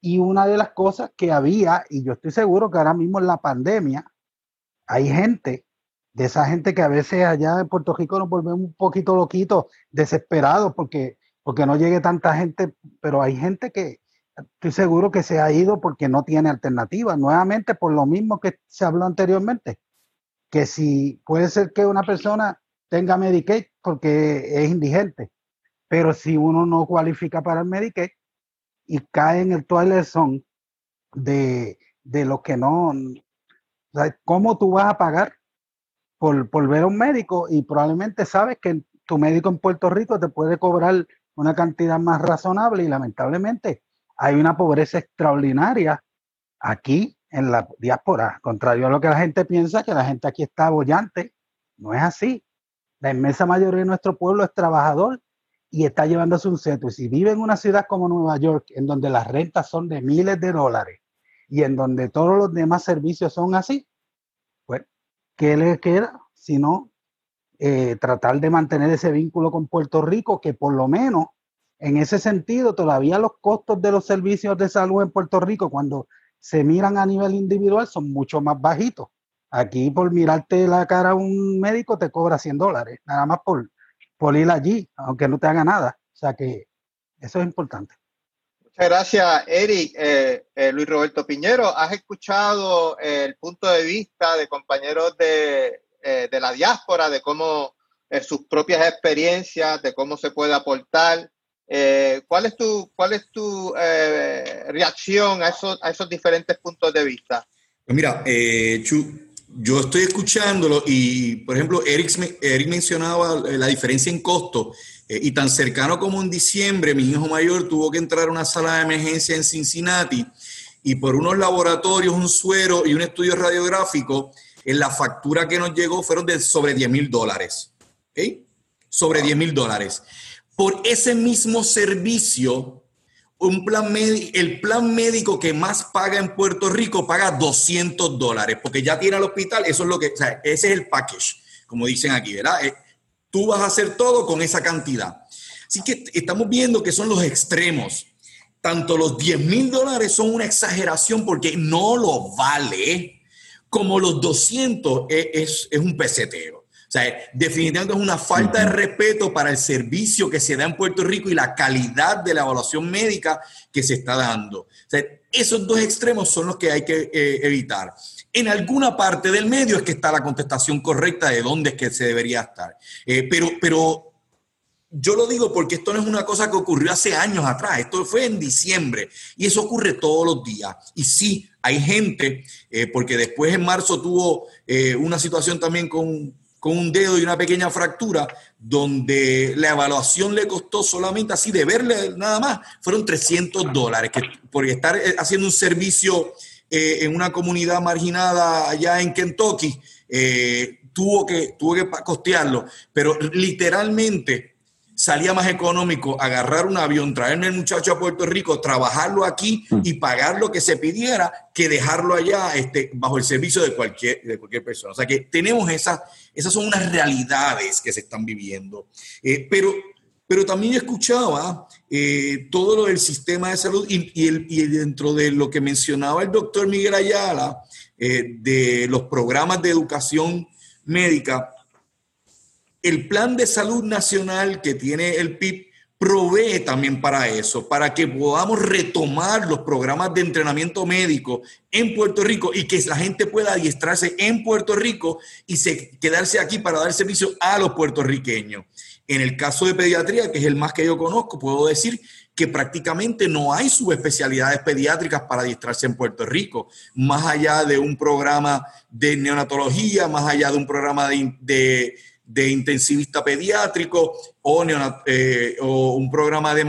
y una de las cosas que había, y yo estoy seguro que ahora mismo en la pandemia, hay gente de esa gente que a veces allá en Puerto Rico nos volvemos un poquito loquitos, desesperados porque, porque no llegue tanta gente, pero hay gente que estoy seguro que se ha ido porque no tiene alternativa, nuevamente por lo mismo que se habló anteriormente, que si puede ser que una persona tenga Medicaid porque es indigente, pero si uno no cualifica para el Medicaid y cae en el toilet zone de, de lo que no, ¿cómo tú vas a pagar por, por ver a un médico y probablemente sabes que tu médico en Puerto Rico te puede cobrar una cantidad más razonable y lamentablemente hay una pobreza extraordinaria aquí en la diáspora, contrario a lo que la gente piensa, que la gente aquí está bollante, no es así. La inmensa mayoría de nuestro pueblo es trabajador y está llevándose un centro. Y si vive en una ciudad como Nueva York, en donde las rentas son de miles de dólares y en donde todos los demás servicios son así, pues, ¿qué le queda? Sino eh, tratar de mantener ese vínculo con Puerto Rico, que por lo menos en ese sentido todavía los costos de los servicios de salud en Puerto Rico, cuando se miran a nivel individual, son mucho más bajitos. Aquí por mirarte la cara a un médico te cobra 100 dólares, nada más por, por ir allí, aunque no te haga nada. O sea que eso es importante. Muchas gracias, Eric. Eh, eh, Luis Roberto Piñero, ¿has escuchado el punto de vista de compañeros de, eh, de la diáspora, de cómo sus propias experiencias, de cómo se puede aportar? ¿Cuál es tu, cuál es tu reacción a esos, a esos diferentes puntos de vista? Pues mira, Chu, yo estoy escuchándolo y, por ejemplo, Eric, Eric mencionaba la diferencia en costo eh, y tan cercano como en diciembre, mi hijo mayor tuvo que entrar a una sala de emergencia en Cincinnati y por unos laboratorios, un suero y un estudio radiográfico, en la factura que nos llegó fueron de sobre 10 mil dólares. Sobre 10 mil dólares. Por ese mismo servicio, un plan el plan médico que más paga en Puerto Rico paga 200 dólares, porque ya tiene al hospital, eso es lo que, o sea, ese es el package, como dicen aquí, ¿verdad? Eh, tú vas a hacer todo con esa cantidad. Así que estamos viendo que son los extremos. Tanto los 10 mil dólares son una exageración porque no lo vale, como los 200 es, es un pesetero. O sea, definitivamente es una falta de respeto para el servicio que se da en Puerto Rico y la calidad de la evaluación médica que se está dando. O sea, esos dos extremos son los que hay que eh, evitar. En alguna parte del medio es que está la contestación correcta de dónde es que se debería estar. Eh, pero, pero yo lo digo porque esto no es una cosa que ocurrió hace años atrás, esto fue en diciembre y eso ocurre todos los días. Y sí, hay gente, eh, porque después en marzo tuvo una situación también con con un dedo y una pequeña fractura, donde la evaluación le costó solamente así de verle nada más, fueron 300 dólares, que por estar eh, haciendo un servicio eh, en una comunidad marginada allá en Kentucky, eh, tuvo, que, tuvo que costearlo, pero literalmente salía más económico agarrar un avión, traerme el muchacho a Puerto Rico, trabajarlo aquí mm. y pagar lo que se pidiera que dejarlo allá este, bajo el servicio de cualquier, de cualquier persona. O sea que tenemos esas, esas son unas realidades que se están viviendo. Eh, pero, pero también escuchaba eh, todo lo del sistema de salud y, y, dentro de lo que mencionaba el doctor Miguel Ayala, eh, de los programas de educación médica, el plan de salud nacional que tiene el PIB provee también para eso, para que podamos retomar los programas de entrenamiento médico en Puerto Rico y que la gente pueda adiestrarse en Puerto Rico y se, quedarse aquí para dar servicio a los puertorriqueños. En el caso de pediatría, que es el más que yo conozco, puedo decir que prácticamente no hay subespecialidades pediátricas para adiestrarse en Puerto Rico, más allá de un programa de neonatología, más allá de un programa de de intensivista pediátrico o, eh, un programa de,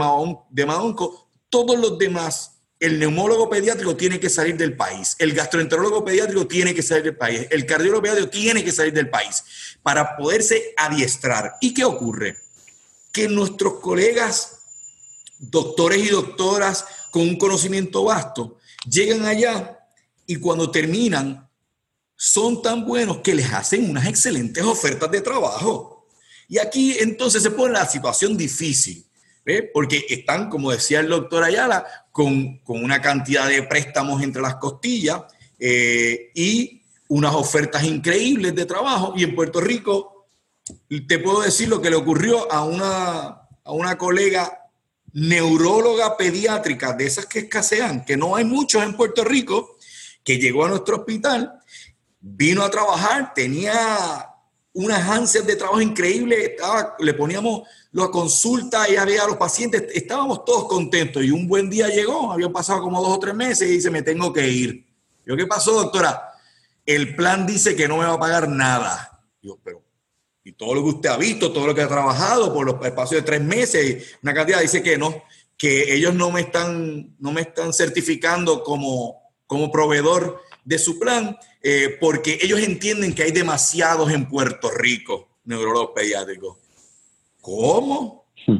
de Maonco, todos los demás, el neumólogo pediátrico tiene que salir del país, el gastroenterólogo pediátrico tiene que salir del país, el cardiólogo pediátrico tiene que salir del país para poderse adiestrar. ¿Y qué ocurre? Que nuestros colegas, doctores y doctoras con un conocimiento vasto, llegan allá y cuando terminan son tan buenos que les hacen unas excelentes ofertas de trabajo. Y aquí entonces se pone la situación difícil, porque están, como decía el doctor Ayala, con, una cantidad de préstamos entre las costillas eh, y unas ofertas increíbles de trabajo. Y en Puerto Rico, te puedo decir lo que le ocurrió a una, a una colega neuróloga pediátrica de esas que escasean, que no hay muchos en Puerto Rico, que llegó a nuestro hospital vino a trabajar, tenía unas ansias de trabajo increíbles, le poníamos la consulta y había a los pacientes, estábamos todos contentos y un buen día llegó, habían pasado como dos o tres meses y dice, me tengo que ir. Yo, ¿qué pasó, doctora? El plan dice que no me va a pagar nada. Yo, pero, y todo lo que usted ha visto, todo lo que ha trabajado por los espacios de tres meses, una cantidad dice que no, que ellos no me están, no me están certificando como, como proveedor de su plan, eh, porque ellos entienden que hay demasiados en Puerto Rico, neurólogos pediátricos. ¿Cómo? Hmm.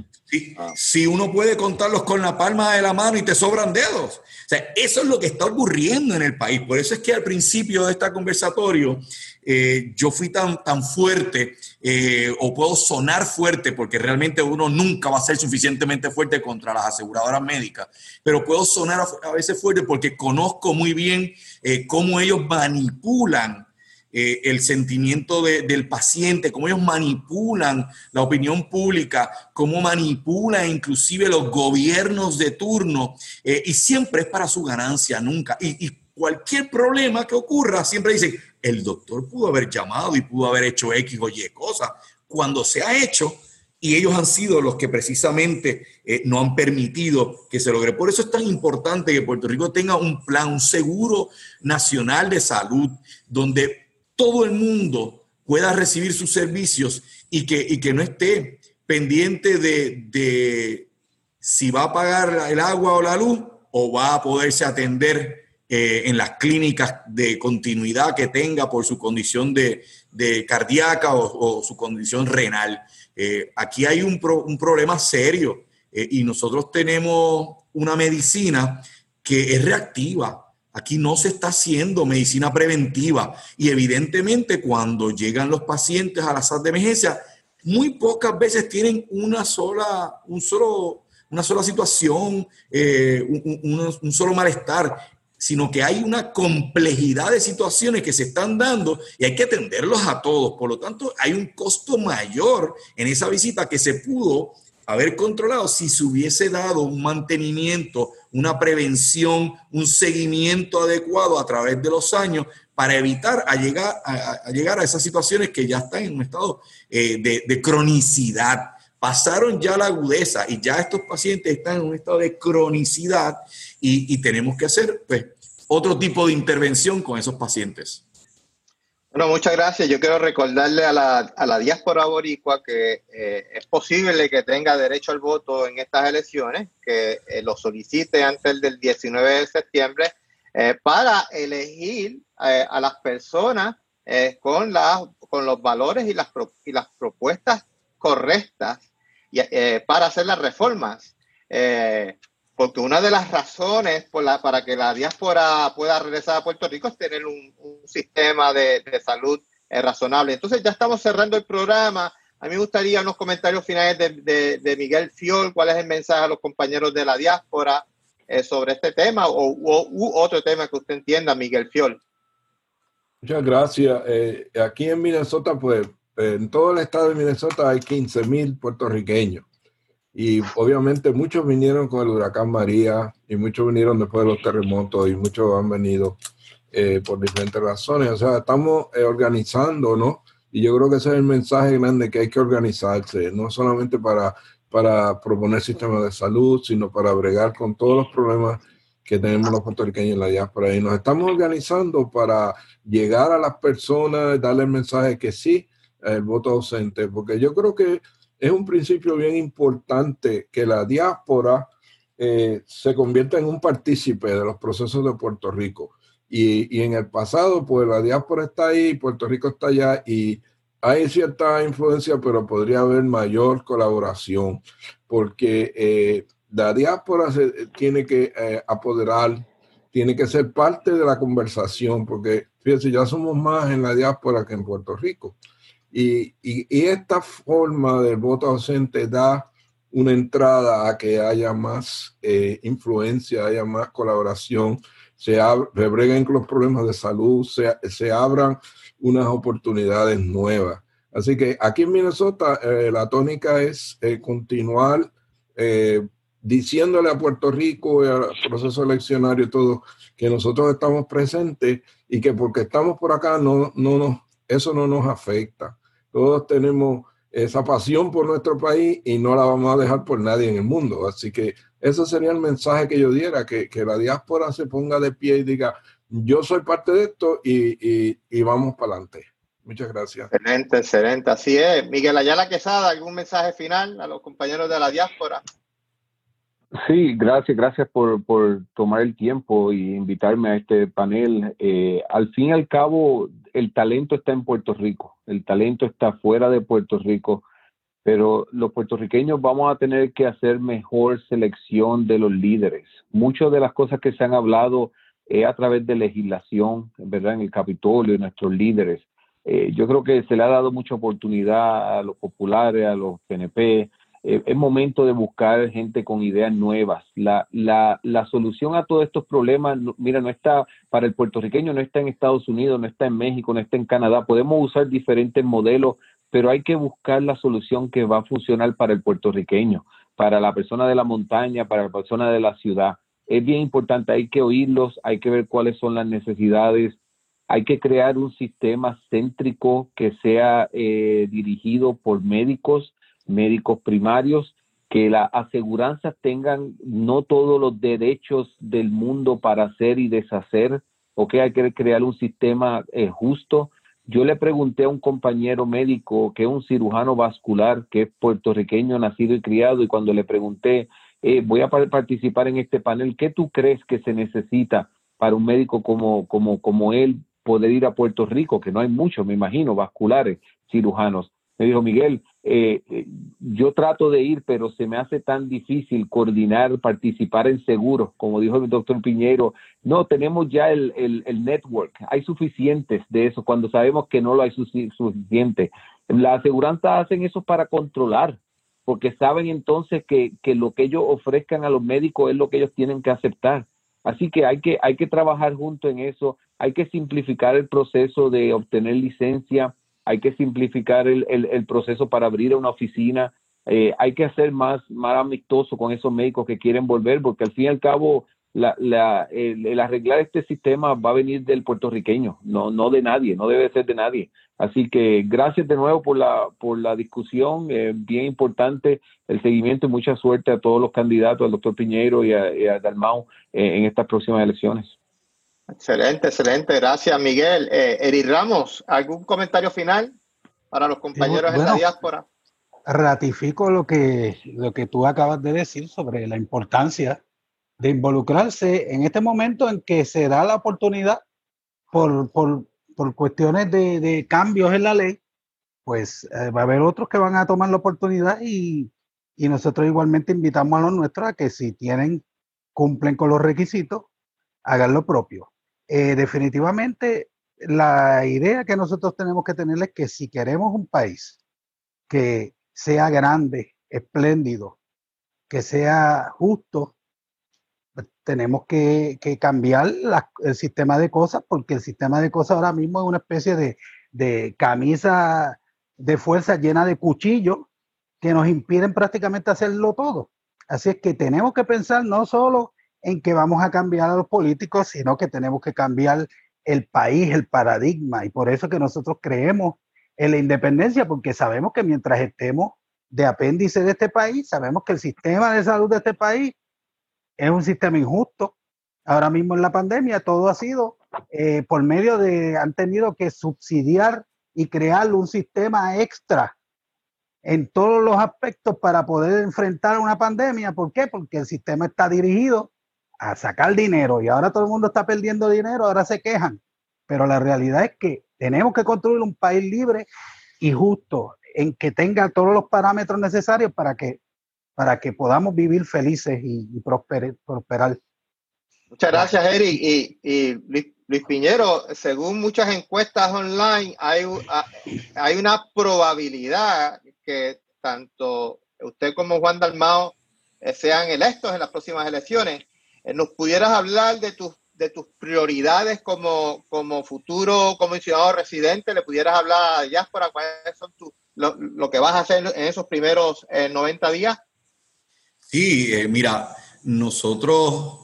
Ah. Si, uno puede contarlos con la palma de la mano y te sobran dedos. O sea, eso es lo que está ocurriendo en el país. Por eso es que al principio de este conversatorio eh, yo fui tan, tan fuerte eh, o puedo sonar fuerte porque realmente uno nunca va a ser suficientemente fuerte contra las aseguradoras médicas, pero puedo sonar a, veces fuerte porque conozco muy bien eh, cómo ellos manipulan el sentimiento del paciente, cómo ellos manipulan la opinión pública, cómo manipulan inclusive los gobiernos de turno, y siempre es para su ganancia, nunca. Y, y cualquier problema que ocurra, siempre dicen, el doctor pudo haber llamado y pudo haber hecho X o Y cosas. Cuando se ha hecho, y ellos han sido los que precisamente eh, no han permitido que se logre. Por eso es tan importante que Puerto Rico tenga un plan, un seguro nacional de salud, donde todo el mundo pueda recibir sus servicios y que, y que no esté pendiente de, de si va a pagar el agua o la luz o va a poderse atender eh, en las clínicas de continuidad que tenga por su condición de, cardíaca o, su condición renal. Eh, aquí hay un, problema serio eh, y nosotros tenemos una medicina que es reactiva. Aquí no se está haciendo medicina preventiva y evidentemente cuando llegan los pacientes a la sala de emergencia, muy pocas veces tienen una sola, un solo, una sola situación, un, solo malestar sino que hay una complejidad de situaciones que se están dando y hay que atenderlos a todos. Por lo tanto, hay un costo mayor en esa visita que se pudo haber controlado si se hubiese dado un mantenimiento, una prevención, un seguimiento adecuado a través de los años para evitar llegar, a, llegar a esas situaciones que ya están en un estado eh, de, de cronicidad. Pasaron ya la agudeza y ya estos pacientes están en un estado de cronicidad y, tenemos que hacer pues, otro tipo de intervención con esos pacientes. Bueno, muchas gracias. Yo quiero recordarle a la, a la diáspora boricua que eh, es posible que tenga derecho al voto en estas elecciones, que eh, lo solicite antes del 19 de septiembre eh, para elegir a las personas con, con los valores y las propuestas correctas y, para hacer las reformas porque una de las razones por la, para que la diáspora pueda regresar a Puerto Rico es tener un, sistema de, salud eh, razonable. Entonces ya estamos cerrando el programa. A mí me gustaría unos comentarios finales de, Miguel Fiol, cuál es el mensaje a los compañeros de la diáspora eh, sobre este tema o u, otro tema que usted entienda, Miguel Fiol. Muchas gracias. Eh, aquí en Minnesota, pues en todo el estado de Minnesota hay 15 mil puertorriqueños. Y obviamente muchos vinieron con el huracán María y muchos vinieron después de los terremotos y muchos han venido eh, por diferentes razones. O sea, estamos eh, organizando, ¿no? Y yo creo que ese es el mensaje grande que hay que organizarse, no solamente para, para proponer sistemas de salud, sino para bregar con todos los problemas que tenemos los puertorriqueños en la diáspora. Y nos estamos organizando para llegar a las personas, darle el mensaje que sí, el voto ausente, porque yo creo que es un principio bien importante que la diáspora eh, se convierta en un partícipe de los procesos de Puerto Rico. Y, en el pasado, pues la diáspora está ahí, Puerto Rico está allá y hay cierta influencia, pero podría haber mayor colaboración, porque eh, la diáspora se tiene que eh, apoderar, tiene que ser parte de la conversación, porque fíjense, ya somos más en la diáspora que en Puerto Rico. Y, esta forma del voto ausente da una entrada a que haya más eh, influencia, haya más colaboración, se rebreguen con los problemas de salud, se, se abran unas oportunidades nuevas. Así que aquí en Minnesota eh, la tónica es eh, continuar diciéndole a Puerto Rico y al proceso eleccionario y todo que nosotros estamos presentes y que porque estamos por acá no, no nos, eso no nos afecta. Todos tenemos esa pasión por nuestro país y no la vamos a dejar por nadie en el mundo. Así que ese sería el mensaje que yo diera, que, la diáspora se ponga de pie y diga, yo soy parte de esto y, y, y vamos para adelante. Muchas gracias. Excelente, excelente. Así es. Miguel Ayala Quesada, ¿algún mensaje final a los compañeros de la diáspora? Sí, gracias, gracias por, por tomar el tiempo y invitarme a este panel. Eh, al fin y al cabo, el talento está en Puerto Rico, el talento está fuera de Puerto Rico, pero los puertorriqueños vamos a tener que hacer mejor selección de los líderes. Muchas de las cosas que se han hablado es a través de legislación, ¿verdad? En el Capitolio, nuestros líderes. Eh, yo creo que se le ha dado mucha oportunidad a los populares, a los PNP, eh, es momento de buscar gente con ideas nuevas. La, la, la solución a todos estos problemas, mira, no está para el puertorriqueño, no está en Estados Unidos, no está en México, no está en Canadá. Podemos usar diferentes modelos, pero hay que buscar la solución que va a funcionar para el puertorriqueño, para la persona de la montaña, para la persona de la ciudad. Es bien importante, hay que oírlos, hay que ver cuáles son las necesidades, hay que crear un sistema céntrico que sea eh, dirigido por médicos médicos primarios, que las aseguranzas tengan no todos los derechos del mundo para hacer y deshacer, o que hay que crear un sistema eh, justo. Yo le pregunté a un compañero médico que es un cirujano vascular, que es puertorriqueño, nacido y criado, y cuando le pregunté, eh, voy a participar en este panel, ¿qué tú crees que se necesita para un médico como, como, como él poder ir a Puerto Rico? Que no hay muchos, me imagino, vasculares, cirujanos. Me dijo, Miguel, eh, eh, yo trato de ir, pero se me hace tan difícil coordinar, participar en seguros, como dijo el doctor Piñero. No, tenemos ya el, el, network, hay suficientes de eso, cuando sabemos que no lo hay suficiente. La aseguranza hacen eso para controlar, porque saben entonces que, que lo que ellos ofrezcan a los médicos es lo que ellos tienen que aceptar. Así que hay que, hay que trabajar junto en eso, hay que simplificar el proceso de obtener licencia hay que simplificar el, el, proceso para abrir una oficina, eh, hay que hacer más, más amistoso con esos médicos que quieren volver, porque al fin y al cabo la, la, el, arreglar este sistema va a venir del puertorriqueño, no, no de nadie, no debe ser de nadie. Así que gracias de nuevo por la, por la discusión, eh, bien importante el seguimiento y mucha suerte a todos los candidatos, al doctor Piñero y a, Dalmau eh, en estas próximas elecciones. Excelente, excelente. Gracias, Miguel. Eh, Eri Ramos, ¿algún comentario final para los compañeros en la diáspora? Ratifico lo que, lo que tú acabas de decir sobre la importancia de involucrarse en este momento en que se da la oportunidad por, por, por cuestiones de, de, cambios en la ley, pues eh, va a haber otros que van a tomar la oportunidad y, y nosotros igualmente invitamos a los nuestros a que si tienen, cumplen con los requisitos, hagan lo propio. Eh, definitivamente la idea que nosotros tenemos que tener es que si queremos un país que sea grande, espléndido, que sea justo, pues tenemos que, cambiar el sistema de cosas, porque el sistema de cosas ahora mismo es una especie de, de camisa de fuerza llena de cuchillos que nos impiden prácticamente hacerlo todo. Así es que tenemos que pensar no solo en que vamos a cambiar a los políticos, sino que tenemos que cambiar el país, el paradigma. Y por eso que nosotros creemos en la independencia, porque sabemos que mientras estemos de apéndice de este país, sabemos que el sistema de salud de este país es un sistema injusto. Ahora mismo en la pandemia todo ha sido eh, por medio de, han tenido que subsidiar y crear un sistema extra en todos los aspectos para poder enfrentar una pandemia. ¿Por qué? Porque el sistema está dirigido a sacar dinero y ahora todo el mundo está perdiendo dinero, ahora se quejan. Pero la realidad es que tenemos que construir un país libre y justo en que tenga todos los parámetros necesarios para que, para que podamos vivir felices y, prosperar. Muchas gracias, Eric. Y, y Luis, Piñero, según muchas encuestas online, hay, hay una probabilidad que tanto usted como Juan Dalmao eh, sean electos en las próximas elecciones. Eh, ¿Nos pudieras hablar de tus, de tus prioridades como, como futuro comisionado residente? ¿Le pudieras hablar a Diáspora cuáles son tus, lo, que vas a hacer en esos primeros 90 eh, días? Sí, eh, mira, nosotros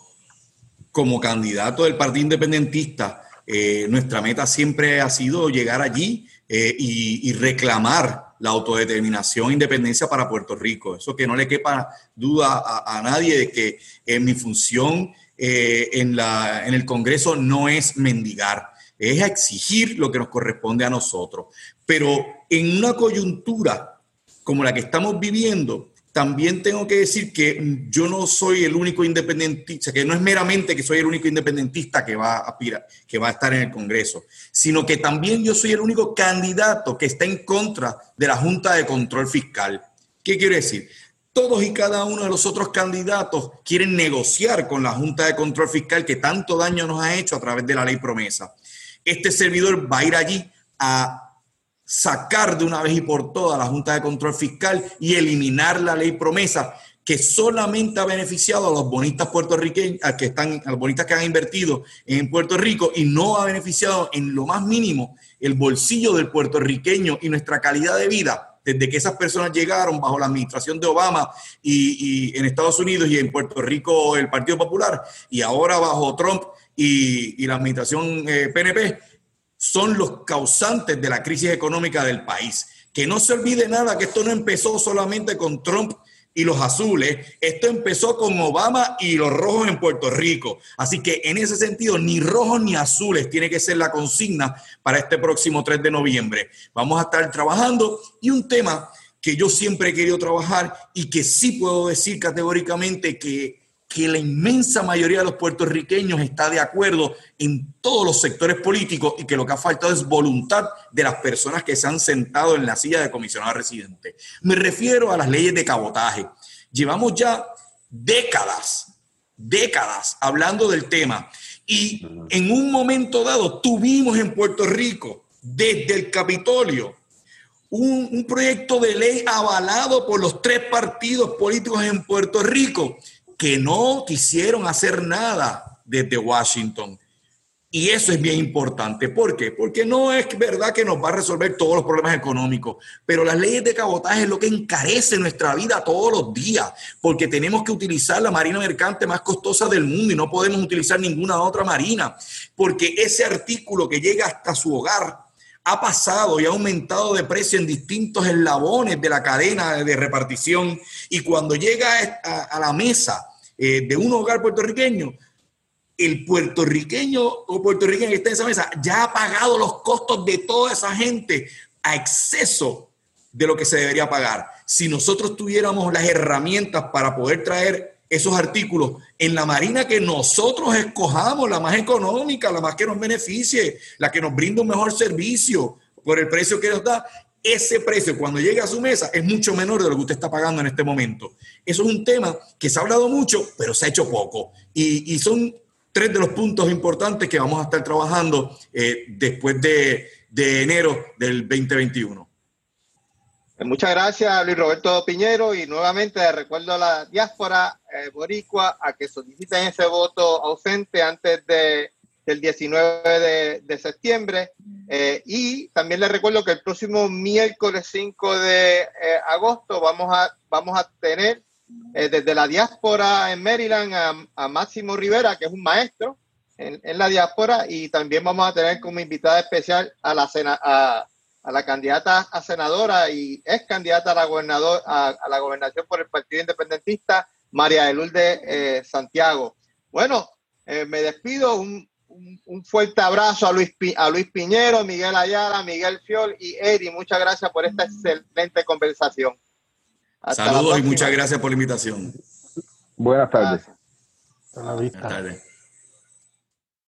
como candidato del Partido Independentista, eh, nuestra meta siempre ha sido llegar allí y, reclamar la autodeterminación e independencia para Puerto Rico. Eso que no le quepa duda a, nadie de que en mi función en, la, en el Congreso no es mendigar, es exigir lo que nos corresponde a nosotros. Pero en una coyuntura como la que estamos viviendo, también tengo que decir que yo no soy el único independentista, que no es meramente que soy el único independentista que va a que va a estar en el Congreso, sino que también yo soy el único candidato que está en contra de la Junta de Control Fiscal. ¿Qué quiere decir? Todos y cada uno de los otros candidatos quieren negociar con la Junta de Control Fiscal que tanto daño nos ha hecho a través de la ley promesa. Este servidor va a ir allí a sacar de una vez y por todas la Junta de Control Fiscal y eliminar la ley promesa que solamente ha beneficiado a los bonistas puertorriqueños, a, que están, a los bonistas que han invertido en Puerto Rico y no ha beneficiado en lo más mínimo el bolsillo del puertorriqueño y nuestra calidad de vida desde que esas personas llegaron bajo la administración de Obama y, en Estados Unidos y en Puerto Rico el Partido Popular y ahora bajo Trump y, la administración PNP eh, son los causantes de la crisis económica del país. Que no se olvide nada que esto no empezó solamente con Trump y los azules, esto empezó con Obama y los rojos en Puerto Rico. Así que en ese sentido, ni rojos ni azules tiene que ser la consigna para este próximo 3 de noviembre. Vamos a estar trabajando y un tema que yo siempre he querido trabajar y que sí puedo decir categóricamente que que la inmensa mayoría de los puertorriqueños está de acuerdo en todos los sectores políticos y que lo que ha faltado es voluntad de las personas que se han sentado en la silla de comisionado residente. Me refiero a las leyes de cabotaje. Llevamos ya décadas, décadas hablando del tema y en un momento dado tuvimos en Puerto Rico, desde el Capitolio, un, un proyecto de ley avalado por los tres partidos políticos en Puerto Rico que no quisieron hacer nada desde Washington. Y eso es bien importante. ¿Por qué? Porque no es verdad que nos va a resolver todos los problemas económicos, pero las leyes de cabotaje es lo que encarece nuestra vida todos los días, porque tenemos que utilizar la marina mercante más costosa del mundo y no podemos utilizar ninguna otra marina, porque ese artículo que llega hasta su hogar ha pasado y ha aumentado de precio en distintos eslabones de la cadena de repartición y cuando llega a la mesa, eh, de un hogar puertorriqueño, el puertorriqueño o puertorriqueña que está en esa mesa ya ha pagado los costos de toda esa gente a exceso de lo que se debería pagar. Si nosotros tuviéramos las herramientas para poder traer esos artículos en la marina que nosotros escojamos, la más económica, la más que nos beneficie, la que nos brinda un mejor servicio por el precio que nos da, ese precio cuando llegue a su mesa es mucho menor de lo que usted está pagando en este momento. Eso es un tema que se ha hablado mucho, pero se ha hecho poco. Y, son tres de los puntos importantes que vamos a estar trabajando eh, después de, enero del 2021. Pues muchas gracias, Luis Roberto Piñero, y nuevamente recuerdo a la diáspora eh, boricua a que soliciten ese voto ausente antes de del 19 de, septiembre. Eh, y también les recuerdo que el próximo miércoles 5 de eh, agosto vamos a, vamos a tener eh, desde la diáspora en Maryland a, Máximo Rivera, que es un maestro en, la diáspora, y también vamos a tener como invitada especial a la, a, a la candidata a senadora y ex candidata a la, gobernador, a, la gobernación por el Partido Independentista, María de Lourdes Santiago. Bueno, me despido. Un, un, fuerte abrazo a Luis, a Luis Piñero, Miguel Ayala, Miguel Fiol y Eri. Muchas gracias por esta excelente conversación. Saludos y muchas gracias por la invitación. Buenas tardes. Buenas tardes.